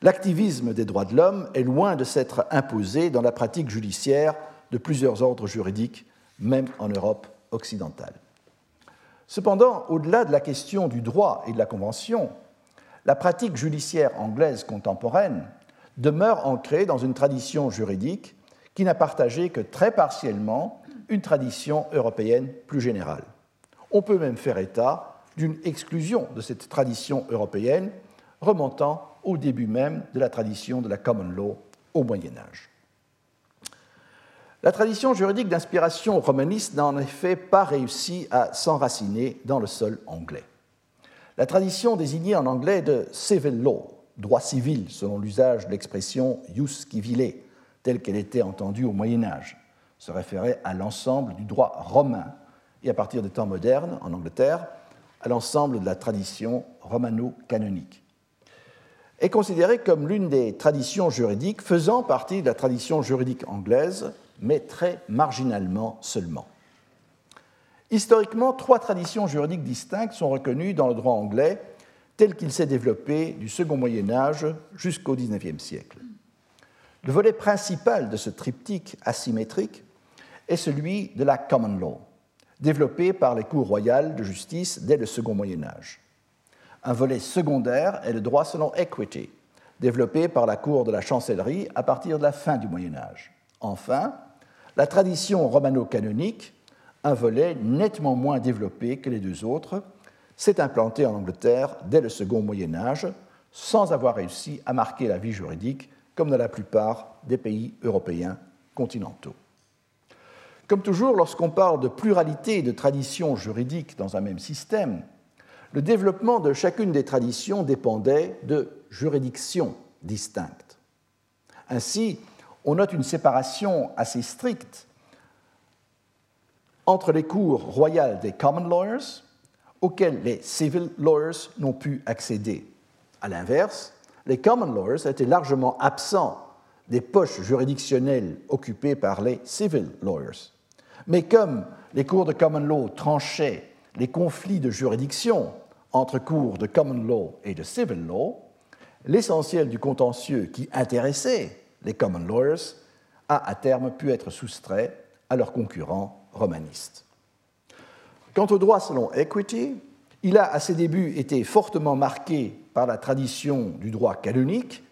L'activisme des droits de l'homme est loin de s'être imposé dans la pratique judiciaire de plusieurs ordres juridiques, même en Europe occidentale. Cependant, au-delà de la question du droit et de la Convention, la pratique judiciaire anglaise contemporaine demeure ancrée dans une tradition juridique qui n'a partagé que très partiellement une tradition européenne plus générale. On peut même faire état d'une exclusion de cette tradition européenne remontant au début même de la tradition de la common law au Moyen Âge. La tradition juridique d'inspiration romaniste n'a en effet pas réussi à s'enraciner dans le sol anglais. La tradition désignée en anglais de civil law, droit civil selon l'usage de l'expression jus civile, telle qu'elle était entendue au Moyen Âge, se référait à l'ensemble du droit romain et à partir des temps modernes, en Angleterre, à l'ensemble de la tradition romano-canonique. Est considérée comme l'une des traditions juridiques faisant partie de la tradition juridique anglaise, mais très marginalement seulement. Historiquement, trois traditions juridiques distinctes sont reconnues dans le droit anglais tel qu'il s'est développé du second Moyen Âge jusqu'au XIXe siècle. Le volet principal de ce triptyque asymétrique est celui de la common law, développé par les cours royales de justice dès le second Moyen Âge. Un volet secondaire est le droit selon equity, développé par la cour de la chancellerie à partir de la fin du Moyen Âge. Enfin, la tradition romano-canonique, un volet nettement moins développé que les deux autres, s'est implanté en Angleterre dès le second Moyen Âge, sans avoir réussi à marquer la vie juridique comme dans la plupart des pays européens continentaux. Comme toujours, lorsqu'on parle de pluralité de traditions juridiques dans un même système, le développement de chacune des traditions dépendait de juridictions distinctes. Ainsi, on note une séparation assez stricte entre les cours royales des common lawyers, auxquels les civil lawyers n'ont pu accéder. À l'inverse, les common lawyers étaient largement absents des poches juridictionnelles occupées par les civil lawyers. Mais comme les cours de common law tranchaient les conflits de juridiction entre cours de common law et de civil law, l'essentiel du contentieux qui intéressait les common lawyers a à terme pu être soustrait à leurs concurrents romanistes. Quant au droit selon equity, il a à ses débuts été fortement marqué par la tradition du droit canonique.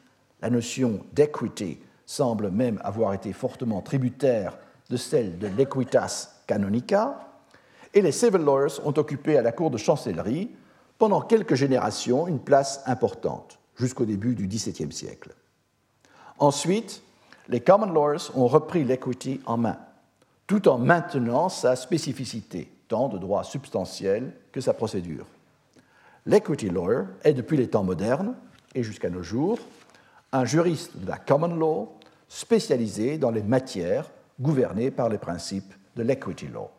La notion d'equity semble même avoir été fortement tributaire de celle de l'equitas canonica. Et les civil lawyers ont occupé à la cour de chancellerie pendant quelques générations une place importante, jusqu'au début du XVIIe siècle. Ensuite, les common lawyers ont repris l'equity en main, tout en maintenant sa spécificité, tant de droit substantiel que sa procédure. L'equity lawyer est depuis les temps modernes et jusqu'à nos jours un juriste de la common law spécialisé dans les matières gouvernées par les principes de l'equity law.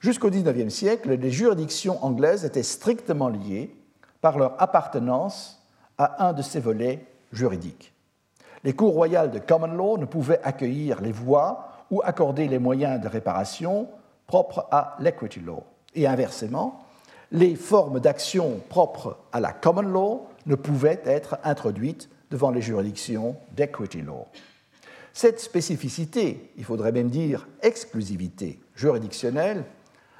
Jusqu'au XIXe siècle, les juridictions anglaises étaient strictement liées par leur appartenance à un de ces volets juridiques. Les cours royales de common law ne pouvaient accueillir les voies ou accorder les moyens de réparation propres à l'equity law. Et inversement, les formes d'action propres à la common law ne pouvaient être introduites devant les juridictions d'equity law. Cette spécificité, il faudrait même dire exclusivité juridictionnelle,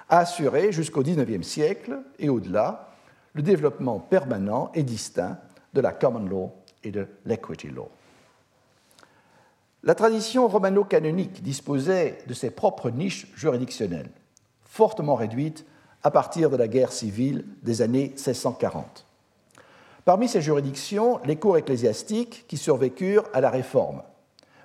a assuré jusqu'au XIXe siècle et au-delà le développement permanent et distinct de la common law et de l'equity law. La tradition romano-canonique disposait de ses propres niches juridictionnelles, fortement réduites à partir de la guerre civile des années 1640. Parmi ces juridictions, les cours ecclésiastiques qui survécurent à la Réforme,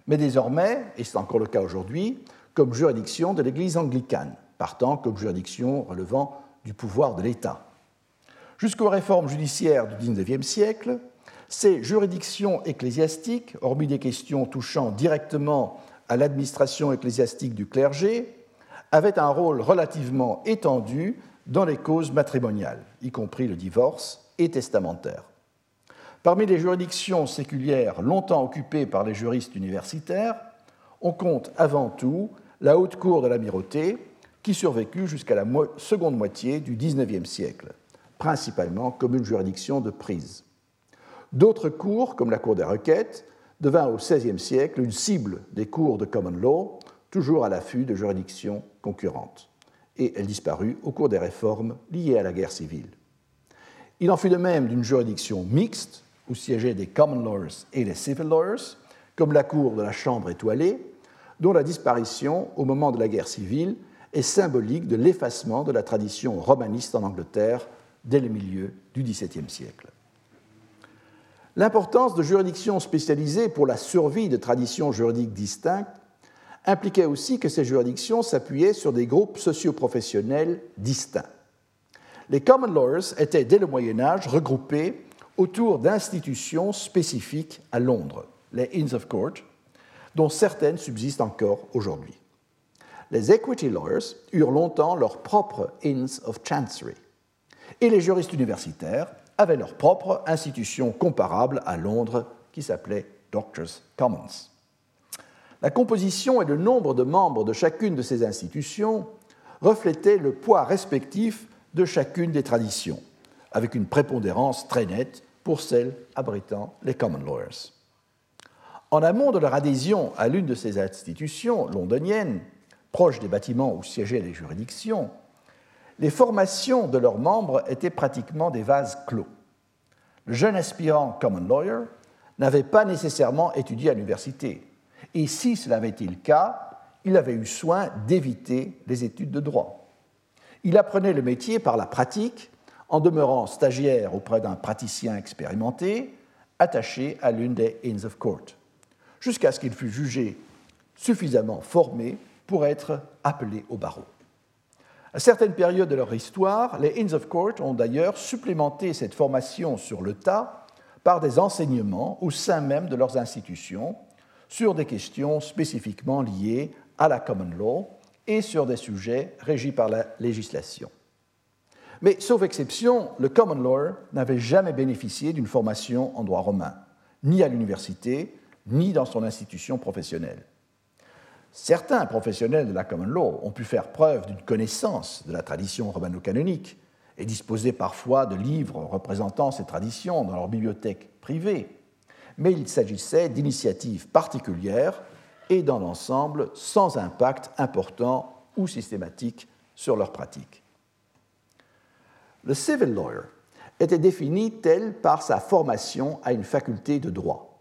mais désormais, et c'est encore le cas aujourd'hui, comme juridiction de l'Église anglicane, partant comme juridiction relevant du pouvoir de l'État. Jusqu'aux réformes judiciaires du XIXe siècle, ces juridictions ecclésiastiques, hormis des questions touchant directement à l'administration ecclésiastique du clergé, avaient un rôle relativement étendu dans les causes matrimoniales, y compris le divorce et testamentaire. Parmi les juridictions séculières longtemps occupées par les juristes universitaires, on compte avant tout la haute cour de l'amirauté, qui survécut jusqu'à la seconde moitié du XIXe siècle, principalement comme une juridiction de prise. D'autres cours, comme la Cour des requêtes, devinrent au XVIe siècle une cible des cours de common law, toujours à l'affût de juridictions concurrentes. Et elle disparut au cours des réformes liées à la guerre civile. Il en fut de même d'une juridiction mixte, où siégeaient des common lawyers et des civil lawyers, comme la Cour de la Chambre étoilée, dont la disparition au moment de la guerre civile est symbolique de l'effacement de la tradition romaniste en Angleterre dès le milieu du XVIIe siècle. L'importance de juridictions spécialisées pour la survie de traditions juridiques distinctes impliquait aussi que ces juridictions s'appuyaient sur des groupes socioprofessionnels distincts. Les common lawyers étaient dès le Moyen Âge regroupés autour d'institutions spécifiques à Londres, les Inns of Court, dont certaines subsistent encore aujourd'hui. Les equity lawyers eurent longtemps leur propre Inns of Chancery, et les juristes universitaires avaient leur propre institution comparable à Londres qui s'appelait Doctors' Commons. La composition et le nombre de membres de chacune de ces institutions reflétaient le poids respectif de chacune des traditions, avec une prépondérance très nette pour celles abritant les common lawyers. En amont de leur adhésion à l'une de ces institutions londoniennes, proche des bâtiments où siégeaient les juridictions, les formations de leurs membres étaient pratiquement des vases clos. Le jeune aspirant common lawyer n'avait pas nécessairement étudié à l'université, et si cela avait été le cas, il avait eu soin d'éviter les études de droit. Il apprenait le métier par la pratique, en demeurant stagiaire auprès d'un praticien expérimenté, attaché à l'une des Inns of Court, jusqu'à ce qu'il fût jugé suffisamment formé pour être appelé au barreau. À certaines périodes de leur histoire, les Inns of Court ont d'ailleurs supplémenté cette formation sur le tas par des enseignements au sein même de leurs institutions, sur des questions spécifiquement liées à la common law et sur des sujets régis par la législation. Mais sauf exception, le common law n'avait jamais bénéficié d'une formation en droit romain, ni à l'université, ni dans son institution professionnelle. Certains professionnels de la common law ont pu faire preuve d'une connaissance de la tradition romano-canonique et disposer parfois de livres représentant ces traditions dans leur bibliothèque privée, mais il s'agissait d'initiatives particulières et dans l'ensemble sans impact important ou systématique sur leur pratique. Le civil lawyer était défini tel par sa formation à une faculté de droit.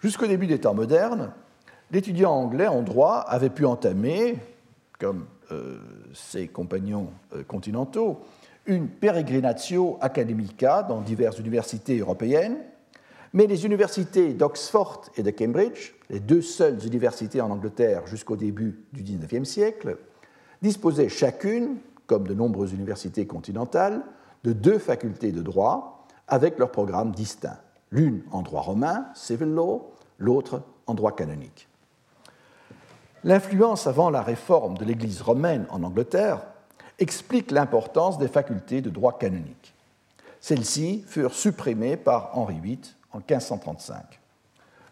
Jusqu'au début des temps modernes, l'étudiant anglais en droit avait pu entamer, comme euh, ses compagnons euh, continentaux, une peregrinatio academica dans diverses universités européennes, mais les universités d'Oxford et de Cambridge, les deux seules universités en Angleterre jusqu'au début du XIXe siècle, disposaient chacune, comme de nombreuses universités continentales, de deux facultés de droit avec leurs programmes distincts, l'une en droit romain, civil law, l'autre en droit canonique. L'influence avant la réforme de l'Église romaine en Angleterre explique l'importance des facultés de droit canonique. Celles-ci furent supprimées par Henri VIII en 1535.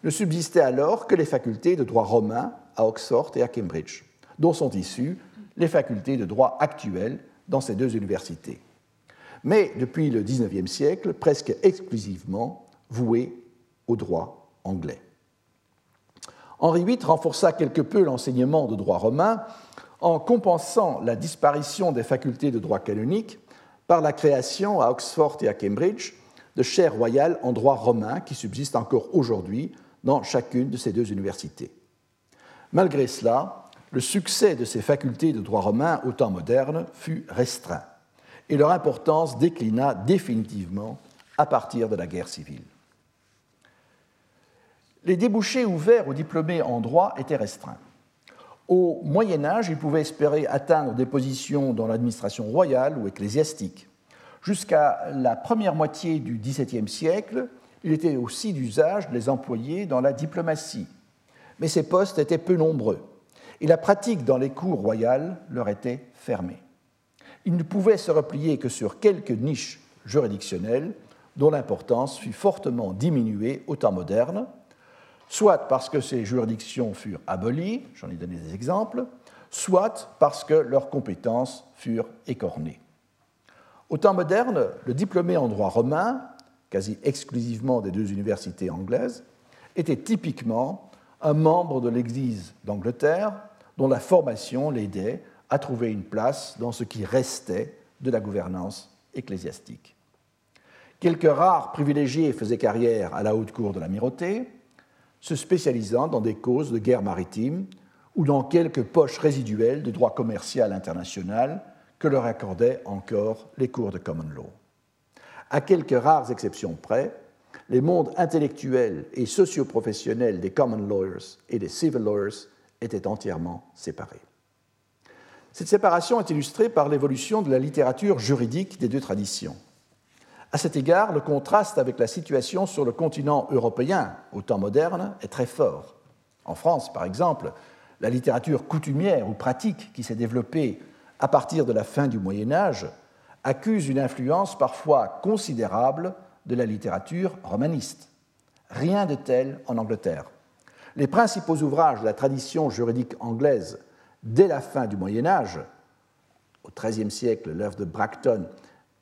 Ne subsistaient alors que les facultés de droit romain à Oxford et à Cambridge, dont sont issues les facultés de droit actuelles dans ces deux universités. Mais depuis le XIXe siècle, presque exclusivement vouées au droit anglais. Henri VIII renforça quelque peu l'enseignement de droit romain en compensant la disparition des facultés de droit canonique par la création à Oxford et à Cambridge de chaires royales en droit romain qui subsistent encore aujourd'hui dans chacune de ces deux universités. Malgré cela, le succès de ces facultés de droit romain au temps moderne fut restreint et leur importance déclina définitivement à partir de la guerre civile. Les débouchés ouverts aux diplômés en droit étaient restreints. Au Moyen Âge, ils pouvaient espérer atteindre des positions dans l'administration royale ou ecclésiastique. Jusqu'à la première moitié du XVIIe siècle, il était aussi d'usage de les employer dans la diplomatie. Mais ces postes étaient peu nombreux et la pratique dans les cours royales leur était fermée. Ils ne pouvaient se replier que sur quelques niches juridictionnelles dont l'importance fut fortement diminuée au temps moderne, soit parce que ces juridictions furent abolies, j'en ai donné des exemples, soit parce que leurs compétences furent écornées. Au temps moderne, le diplômé en droit romain, quasi exclusivement des deux universités anglaises, était typiquement un membre de l'Église d'Angleterre dont la formation l'aidait à trouver une place dans ce qui restait de la gouvernance ecclésiastique. Quelques rares privilégiés faisaient carrière à la haute cour de l'amirauté, se spécialisant dans des causes de guerre maritime ou dans quelques poches résiduelles de droit commercial international que leur accordaient encore les cours de common law. À quelques rares exceptions près, les mondes intellectuels et socioprofessionnels des common lawyers et des civil lawyers étaient entièrement séparés. Cette séparation est illustrée par l'évolution de la littérature juridique des deux traditions. À cet égard, le contraste avec la situation sur le continent européen au temps moderne est très fort. En France, par exemple, la littérature coutumière ou pratique qui s'est développée à partir de la fin du Moyen Âge accuse une influence parfois considérable de la littérature romaniste. Rien de tel en Angleterre. Les principaux ouvrages de la tradition juridique anglaise dès la fin du Moyen Âge, au XIIIe siècle, l'œuvre de Bracton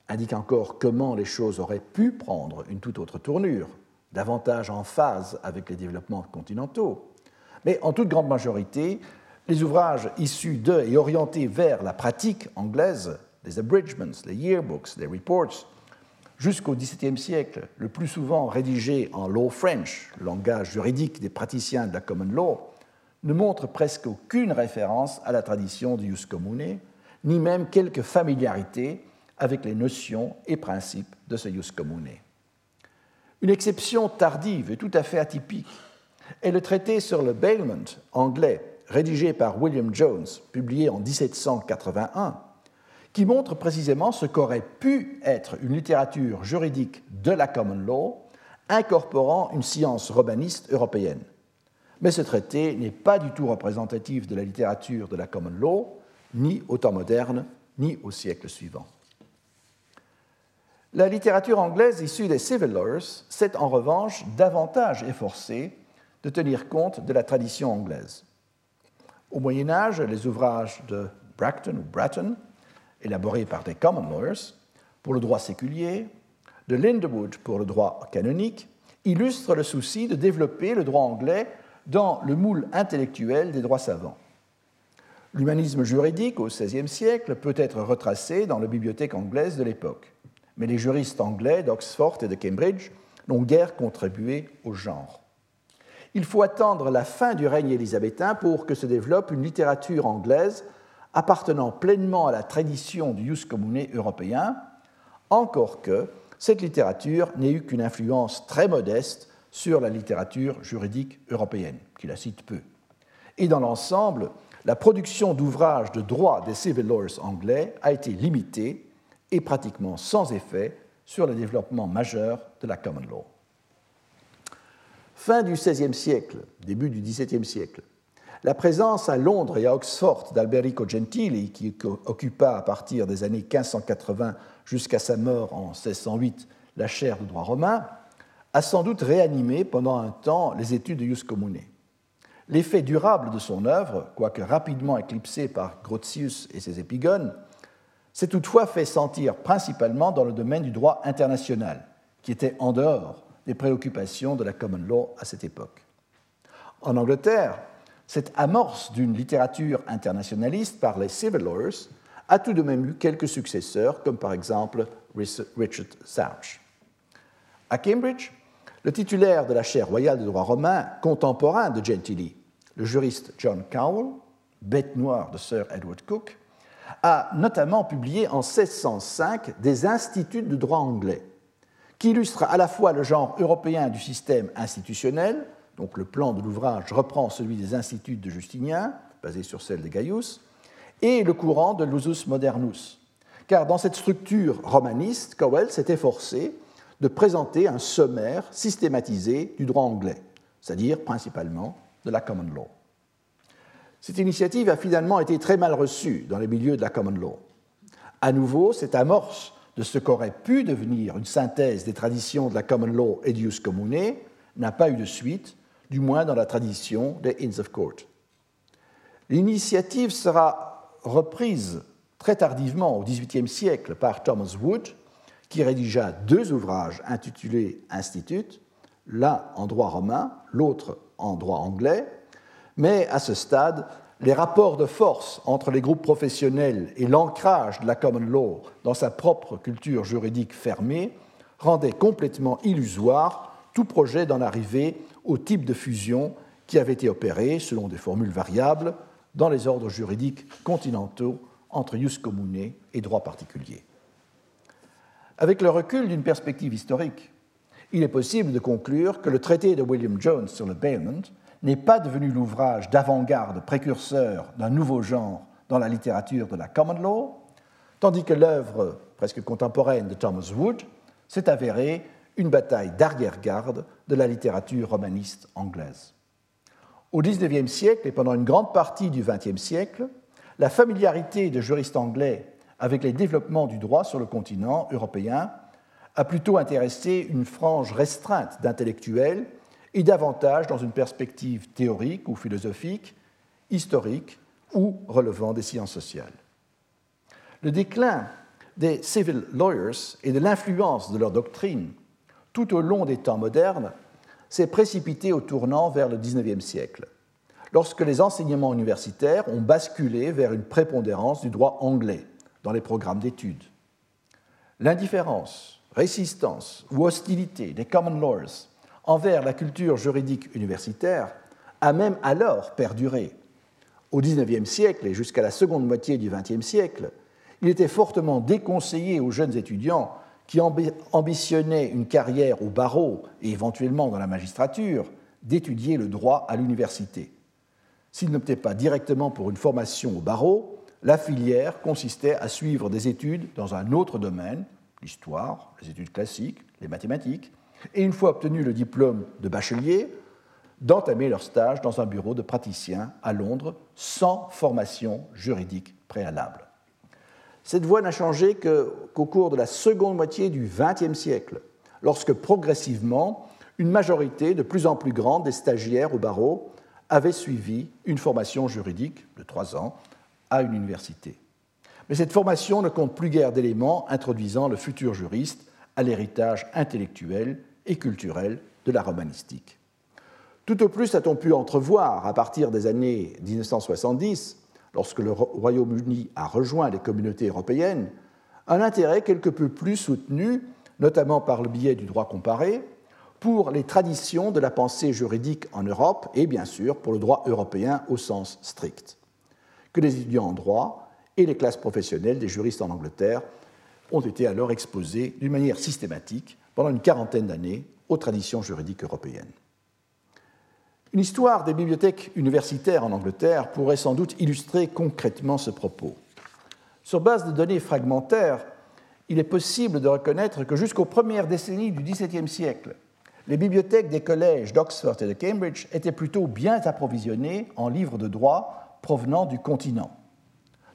indique encore comment les choses auraient pu prendre une toute autre tournure, davantage en phase avec les développements continentaux. Mais en toute grande majorité, les ouvrages issus de et orientés vers la pratique anglaise, les abridgments, les yearbooks, les reports, jusqu'au XVIIe siècle, le plus souvent rédigés en Law French, langage juridique des praticiens de la common law, ne montrent presque aucune référence à la tradition du jus commune, ni même quelque familiarité avec les notions et principes de ce jus commune. Une exception tardive et tout à fait atypique est le traité sur le bailment anglais, rédigé par William Jones, publié en 1781, qui montre précisément ce qu'aurait pu être une littérature juridique de la common law incorporant une science romaniste européenne. Mais ce traité n'est pas du tout représentatif de la littérature de la common law, ni au temps moderne, ni au siècle suivant. La littérature anglaise issue des Civil Lawyers s'est en revanche davantage efforcée de tenir compte de la tradition anglaise. Au Moyen Âge, les ouvrages de Bracton ou Bratton, élaborés par des common lawyers pour le droit séculier, de Linderwood pour le droit canonique, illustrent le souci de développer le droit anglais dans le moule intellectuel des droits savants. L'humanisme juridique au XVIe siècle peut être retracé dans la bibliothèque anglaise de l'époque, mais les juristes anglais d'Oxford et de Cambridge n'ont guère contribué au genre. Il faut attendre la fin du règne élisabétain pour que se développe une littérature anglaise appartenant pleinement à la tradition du jus commune européen, encore que cette littérature n'ait eu qu'une influence très modeste sur la littérature juridique européenne, qui la cite peu. Et dans l'ensemble, la production d'ouvrages de droit des civil lawyers anglais a été limitée et pratiquement sans effet sur le développement majeur de la common law. Fin du XVIe siècle, début du XVIIe siècle, la présence à Londres et à Oxford d'Alberico Gentili, qui occupa à partir des années 1580 jusqu'à sa mort en 1608 la chaire de droit romain, a sans doute réanimé pendant un temps les études de Ius Commune. L'effet durable de son œuvre, quoique rapidement éclipsé par Grotius et ses épigones, s'est toutefois fait sentir principalement dans le domaine du droit international, qui était en dehors des préoccupations de la common law à cette époque. En Angleterre, cette amorce d'une littérature internationaliste par les civil lawyers a tout de même eu quelques successeurs, comme par exemple Richard Sauch. À Cambridge, le titulaire de la chaire royale de droit romain, contemporain de Gentili, le juriste John Cowell, bête noire de Sir Edward Coke, a notamment publié en 1605 des instituts de droit anglais, qui illustrent à la fois le genre européen du système institutionnel, donc le plan de l'ouvrage reprend celui des instituts de Justinien, basé sur celle de Gaius, et le courant de l'usus modernus. Car dans cette structure romaniste, Cowell s'est efforcé de présenter un sommaire systématisé du droit anglais, c'est-à-dire principalement de la common law. Cette initiative a finalement été très mal reçue dans les milieux de la common law. À nouveau, cette amorce de ce qu'aurait pu devenir une synthèse des traditions de la common law et du jus commune n'a pas eu de suite, du moins dans la tradition des Inns of Court. L'initiative sera reprise très tardivement au XVIIIe siècle par Thomas Wood, qui rédigea deux ouvrages intitulés Institut, l'un en droit romain, l'autre en droit anglais, mais à ce stade, les rapports de force entre les groupes professionnels et l'ancrage de la common law dans sa propre culture juridique fermée rendaient complètement illusoire tout projet d'en arriver au type de fusion qui avait été opéré, selon des formules variables, dans les ordres juridiques continentaux entre jus commune et droit particulier. Avec le recul d'une perspective historique, il est possible de conclure que le traité de William Jones sur le bailment n'est pas devenu l'ouvrage d'avant-garde précurseur d'un nouveau genre dans la littérature de la common law, tandis que l'œuvre presque contemporaine de Thomas Wood s'est avérée une bataille d'arrière-garde de la littérature romaniste anglaise. Au XIXe siècle et pendant une grande partie du XXe siècle, la familiarité des juristes anglais avec les développements du droit sur le continent européen a plutôt intéressé une frange restreinte d'intellectuels et davantage dans une perspective théorique ou philosophique, historique ou relevant des sciences sociales. Le déclin des civil lawyers et de l'influence de leur doctrine tout au long des temps modernes s'est précipité au tournant vers le XIXe siècle, lorsque les enseignements universitaires ont basculé vers une prépondérance du droit anglais dans les programmes d'études. L'indifférence, résistance ou hostilité des common lawyers envers la culture juridique universitaire a même alors perduré. Au XIXe siècle et jusqu'à la seconde moitié du XXe siècle, il était fortement déconseillé aux jeunes étudiants qui ambitionnaient une carrière au barreau et éventuellement dans la magistrature d'étudier le droit à l'université. S'ils n'optaient pas directement pour une formation au barreau, la filière consistait à suivre des études dans un autre domaine, l'histoire, les études classiques, les mathématiques, et une fois obtenu le diplôme de bachelier, d'entamer leur stage dans un bureau de praticien à Londres sans formation juridique préalable. Cette voie n'a changé qu'au cours de la seconde moitié du XXe siècle, lorsque progressivement, une majorité de plus en plus grande des stagiaires au barreau avaient suivi une formation juridique de trois ans à une université. Mais cette formation ne compte plus guère d'éléments introduisant le futur juriste à l'héritage intellectuel et culturel de la romanistique. Tout au plus a-t-on pu entrevoir, à partir des années 1970, lorsque le Royaume-Uni a rejoint les communautés européennes, un intérêt quelque peu plus soutenu, notamment par le biais du droit comparé, pour les traditions de la pensée juridique en Europe et bien sûr pour le droit européen au sens strict, que les étudiants en droit et les classes professionnelles des juristes en Angleterre ont été alors exposés d'une manière systématique pendant une quarantaine d'années aux traditions juridiques européennes. Une histoire des bibliothèques universitaires en Angleterre pourrait sans doute illustrer concrètement ce propos. Sur base de données fragmentaires, il est possible de reconnaître que jusqu'aux premières décennies du XVIIe siècle, les bibliothèques des collèges d'Oxford et de Cambridge étaient plutôt bien approvisionnées en livres de droit provenant du continent.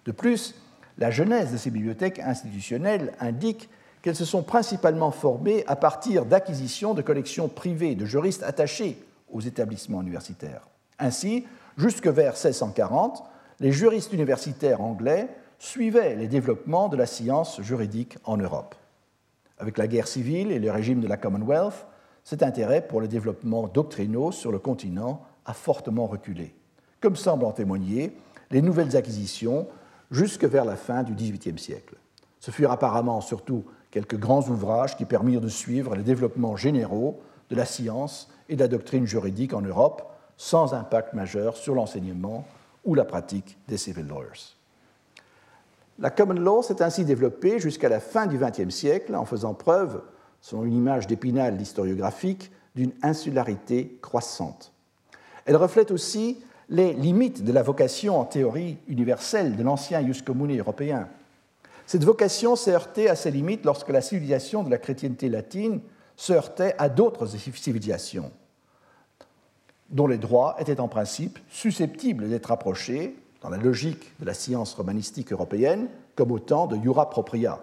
De plus, la genèse de ces bibliothèques institutionnelles indique qu'elles se sont principalement formées à partir d'acquisitions de collections privées de juristes attachés aux établissements universitaires. Ainsi, jusque vers 1640, les juristes universitaires anglais suivaient les développements de la science juridique en Europe. Avec la guerre civile et le régime de la Commonwealth, cet intérêt pour les développements doctrinaux sur le continent a fortement reculé, comme semblent en témoigner les nouvelles acquisitions jusque vers la fin du XVIIIe siècle. Ce furent apparemment surtout quelques grands ouvrages qui permirent de suivre les développements généraux de la science et de la doctrine juridique en Europe sans impact majeur sur l'enseignement ou la pratique des civil lawyers. La common law s'est ainsi développée jusqu'à la fin du XXe siècle en faisant preuve, selon une image d'épinal historiographique, d'une insularité croissante. Elle reflète aussi les limites de la vocation en théorie universelle de l'ancien ius commune européen. Cette vocation s'est heurtée à ses limites lorsque la civilisation de la chrétienté latine se heurtait à d'autres civilisations, dont les droits étaient en principe susceptibles d'être approchés, dans la logique de la science romanistique européenne, comme autant de jura propria.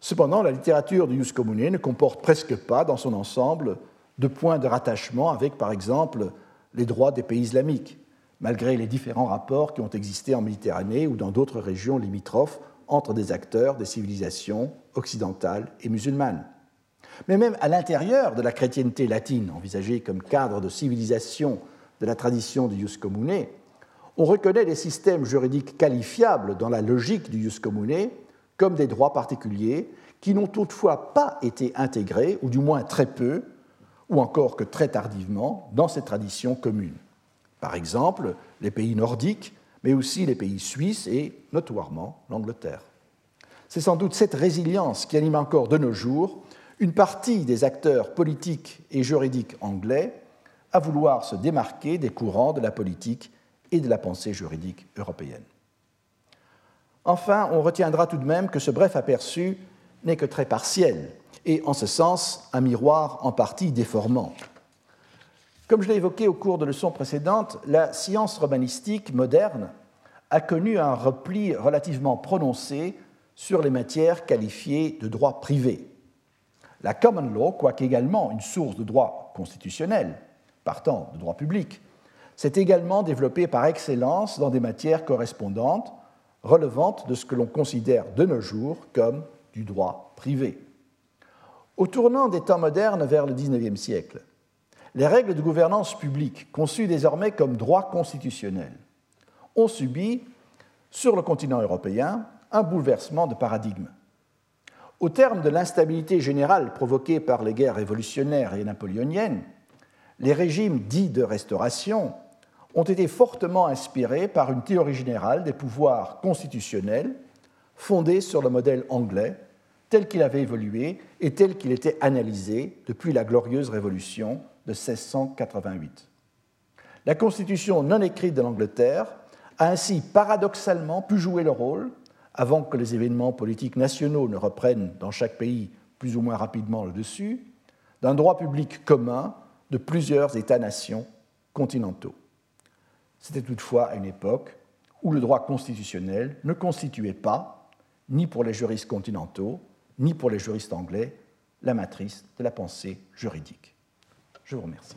Cependant, la littérature du Ius Commune ne comporte presque pas, dans son ensemble, de points de rattachement avec, par exemple, les droits des pays islamiques, malgré les différents rapports qui ont existé en Méditerranée ou dans d'autres régions limitrophes entre des acteurs des civilisations occidentales et musulmanes. Mais même à l'intérieur de la chrétienté latine, envisagée comme cadre de civilisation de la tradition du Ius Commune, on reconnaît des systèmes juridiques qualifiables dans la logique du Ius Commune comme des droits particuliers qui n'ont toutefois pas été intégrés, ou du moins très peu, ou encore que très tardivement, dans ces traditions communes. Par exemple, les pays nordiques, mais aussi les pays suisses et, notoirement, l'Angleterre. C'est sans doute cette résilience qui anime encore de nos jours une partie des acteurs politiques et juridiques anglais à vouloir se démarquer des courants de la politique et de la pensée juridique européenne. Enfin, on retiendra tout de même que ce bref aperçu n'est que très partiel et en ce sens un miroir en partie déformant. Comme je l'ai évoqué au cours de leçons précédentes, la science romanistique moderne a connu un repli relativement prononcé sur les matières qualifiées de droit privé. La common law, quoique également une source de droit constitutionnel, partant de droit public, s'est également développée par excellence dans des matières correspondantes, relevantes de ce que l'on considère de nos jours comme du droit privé. Au tournant des temps modernes vers le XIXe siècle, les règles de gouvernance publique, conçues désormais comme droit constitutionnel, ont subi, sur le continent européen, un bouleversement de paradigme. Au terme de l'instabilité générale provoquée par les guerres révolutionnaires et napoléoniennes, les régimes dits de restauration ont été fortement inspirés par une théorie générale des pouvoirs constitutionnels fondée sur le modèle anglais tel qu'il avait évolué et tel qu'il était analysé depuis la glorieuse révolution de 1688. La constitution non écrite de l'Angleterre a ainsi paradoxalement pu jouer le rôle, avant que les événements politiques nationaux ne reprennent dans chaque pays plus ou moins rapidement le dessus, d'un droit public commun de plusieurs États-nations continentaux. C'était toutefois à une époque où le droit constitutionnel ne constituait pas, ni pour les juristes continentaux, ni pour les juristes anglais, la matrice de la pensée juridique. Je vous remercie.